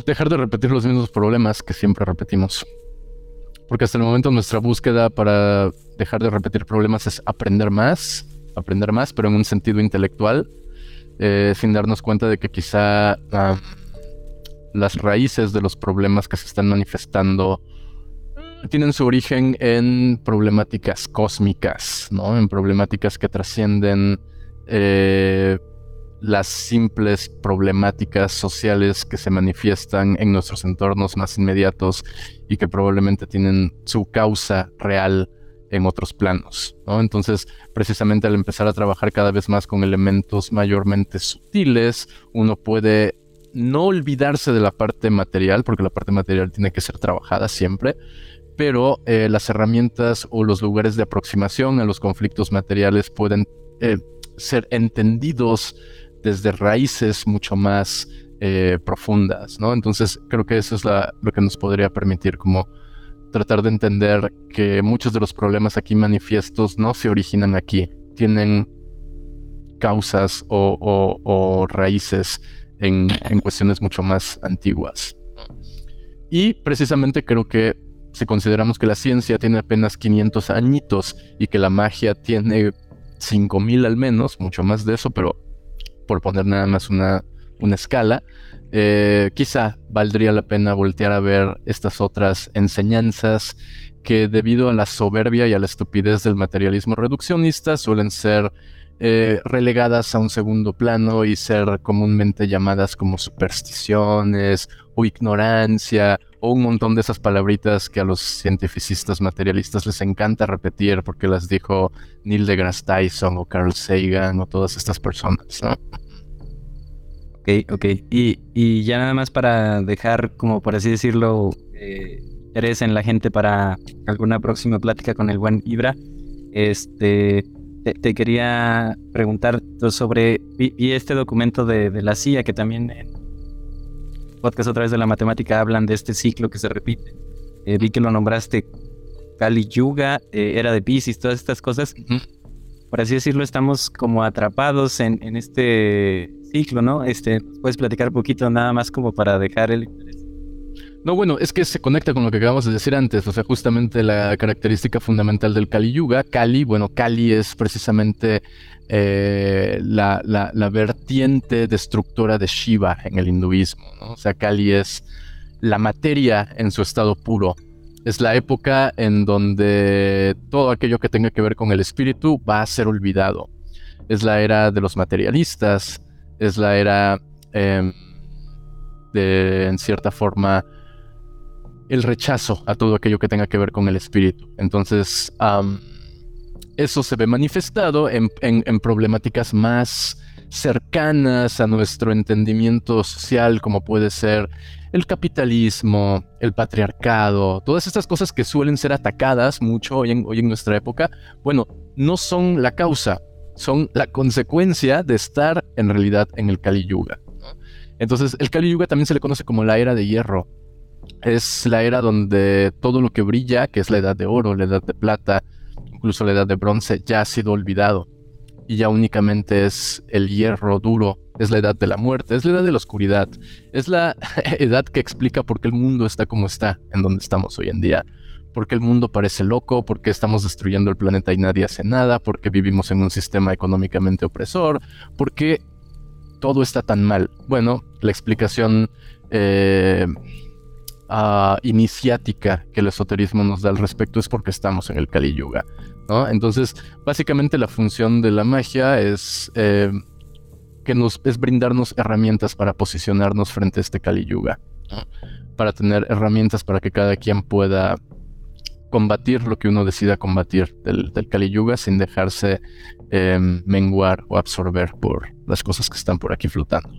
Dejar de repetir los mismos problemas que siempre repetimos. Porque hasta el momento nuestra búsqueda para dejar de repetir problemas es aprender más, aprender más, pero en un sentido intelectual, eh, sin darnos cuenta de que quizá las raíces de los problemas que se están manifestando tienen su origen en problemáticas cósmicas, ¿no? En problemáticas que trascienden eh, las simples problemáticas sociales que se manifiestan en nuestros entornos más inmediatos y que probablemente tienen su causa real en otros planos, ¿no? Entonces, precisamente al empezar a trabajar cada vez más con elementos mayormente sutiles, uno puede no olvidarse de la parte material, porque la parte material tiene que ser trabajada siempre, pero eh, las herramientas o los lugares de aproximación a los conflictos materiales pueden eh, ser entendidos desde raíces mucho más eh, profundas, ¿no? Entonces creo que eso es lo que nos podría permitir como tratar de entender que muchos de los problemas aquí manifiestos no se originan aquí, tienen causas o, raíces en, en cuestiones mucho más antiguas. Y precisamente creo que si consideramos que la ciencia tiene apenas 500 añitos y que la magia tiene 5000 al menos, mucho más de eso, pero por poner nada más una, una escala, eh, quizá valdría la pena voltear a ver estas otras enseñanzas que debido a la soberbia y a la estupidez del materialismo reduccionista suelen ser eh, relegadas a un segundo plano y ser comúnmente llamadas como supersticiones o ignorancia o un montón de esas palabritas que a los cientificistas materialistas les encanta repetir porque las dijo Neil deGrasse Tyson o Carl Sagan o todas estas personas. Ok, ok. Y, y, ya nada más para dejar, como por así decirlo, eh, interés en la gente para alguna próxima plática con el buen Ibra. Este, te, quería preguntar sobre, vi, este documento de, de, la CIA que también podcast otra vez de la matemática hablan de este ciclo que se repite. Eh, vi que lo nombraste Kali Yuga, eh, era de Pisces, todas estas cosas. Por así decirlo, estamos como atrapados en, en, este ciclo, ¿no? Este, ¿Puedes platicar un poquito nada más como para dejar el? No, bueno, es que se conecta con lo que acabamos de decir antes, o sea, justamente la característica fundamental del Kali Yuga. Kali, bueno, Kali es precisamente eh, la, la, vertiente destructora de Shiva en el hinduismo, ¿no? O sea, Kali es la materia en su estado puro. Es la época en donde todo aquello que tenga que ver con el espíritu va a ser olvidado. Es la era de los materialistas, es la era em, de, en cierta forma, el rechazo a todo aquello que tenga que ver con el espíritu. Entonces, eso se ve manifestado en, problemáticas más cercanas a nuestro entendimiento social, como puede ser el capitalismo, el patriarcado, todas estas cosas que suelen ser atacadas mucho hoy en, hoy en nuestra época, bueno, no son la causa, son la consecuencia de estar en realidad en el Kali Yuga. Entonces, el Kali Yuga también se le conoce como la era de hierro. Es la era donde todo lo que brilla, que es la edad de oro, la edad de plata, incluso la edad de bronce, ya ha sido olvidado. Y ya únicamente es el hierro duro, es la edad de la muerte, es la edad de la oscuridad, es la edad que explica por qué el mundo está como está, en donde estamos hoy en día. Porque el mundo parece loco, porque estamos destruyendo el planeta y nadie hace nada, porque vivimos en un sistema económicamente opresor, porque todo está tan mal. Bueno, la explicación eh, iniciática que el esoterismo nos da al respecto es porque estamos en el Kali Yuga. ¿no? Entonces, básicamente la función de la magia es, eh, que nos, es brindarnos herramientas para posicionarnos frente a este Kali Yuga. Para tener herramientas para que cada quien pueda combatir lo que uno decida combatir del, del Kali Yuga sin dejarse em, menguar o absorber por las cosas que están por aquí flotando.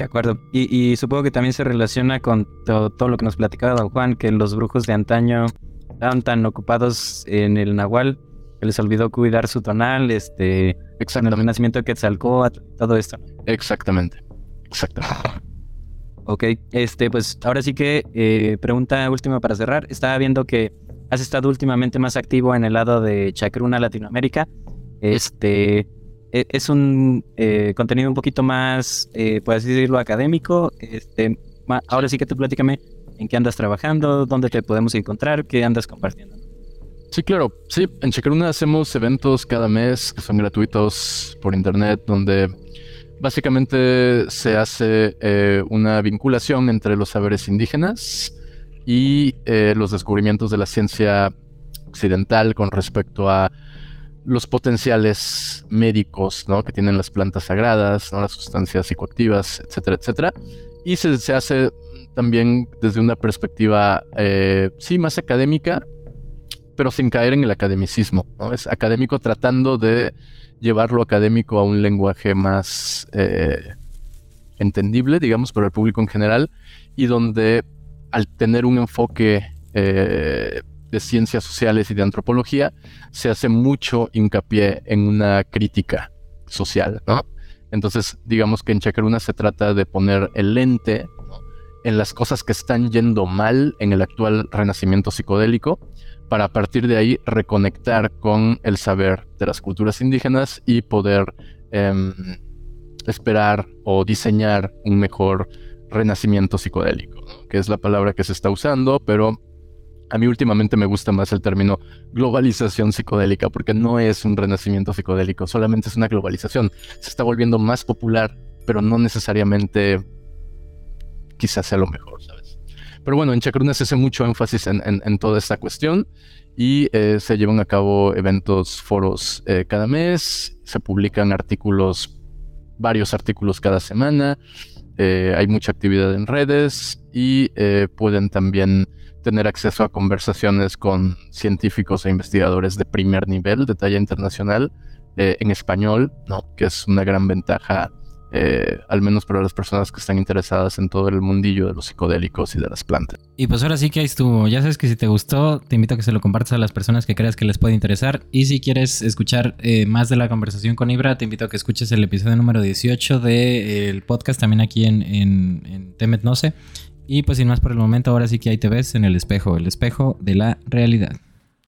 De acuerdo. Y, supongo que también se relaciona con todo, lo que nos platicaba don Juan, que los brujos de antaño estaban tan ocupados en el Nahual que les olvidó cuidar su tonal, este, el nacimiento de Quetzalcóatl, todo esto. Exactamente. Exactamente. Ok, este, pues ahora sí que eh, pregunta última para cerrar. Estaba viendo que has estado últimamente más activo en el lado de Chacruna Latinoamérica. Este, es un eh, contenido un poquito más, eh, puedes decirlo, académico. Este, ahora sí que tú platícame en qué andas trabajando, dónde te podemos encontrar, qué andas compartiendo. Sí, claro. Sí, en Chacruna hacemos eventos cada mes que son gratuitos por internet, donde básicamente se hace eh, una vinculación entre los saberes indígenas y los descubrimientos de la ciencia occidental con respecto a los potenciales médicos ¿no? que tienen las plantas sagradas, ¿no? las sustancias psicoactivas, etcétera, etcétera. Y se, se hace también desde una perspectiva, eh, sí, más académica, pero sin caer en el academicismo. ¿no? Es académico tratando de llevarlo académico a un lenguaje más eh, entendible, digamos, para el público en general, y donde al tener un enfoque eh, de ciencias sociales y de antropología, se hace mucho hincapié en una crítica social, ¿no? Entonces, digamos que en Chacaruna se trata de poner el lente en las cosas que están yendo mal en el actual renacimiento psicodélico, para a partir de ahí reconectar con el saber de las culturas indígenas y poder em, esperar o diseñar un mejor renacimiento psicodélico, que es la palabra que se está usando, pero a mí últimamente me gusta más el término globalización psicodélica porque no es un renacimiento psicodélico, solamente es una globalización. Se está volviendo más popular, pero no necesariamente quizás sea lo mejor, ¿sabes? Pero bueno, en Chacruna se hace mucho énfasis en, toda esta cuestión y eh, se llevan a cabo eventos, foros eh, cada mes, se publican artículos, varios artículos cada semana, eh, hay mucha actividad en redes y pueden también tener acceso a conversaciones con científicos e investigadores de primer nivel, de talla internacional, eh, en español, ¿no? que es una gran ventaja, eh, al menos para las personas que están interesadas en todo el mundillo de los psicodélicos y de las plantas. Y pues ahora sí que ahí estuvo. Ya sabes que si te gustó, te invito a que se lo compartas a las personas que creas que les puede interesar. Y si quieres escuchar eh, más de la conversación con Ibra, te invito a que escuches el episodio número 18 del podcast también aquí en, en, en Temet No sé. Y pues sin más por el momento, ahora sí que ahí te ves en el espejo, el espejo de la realidad.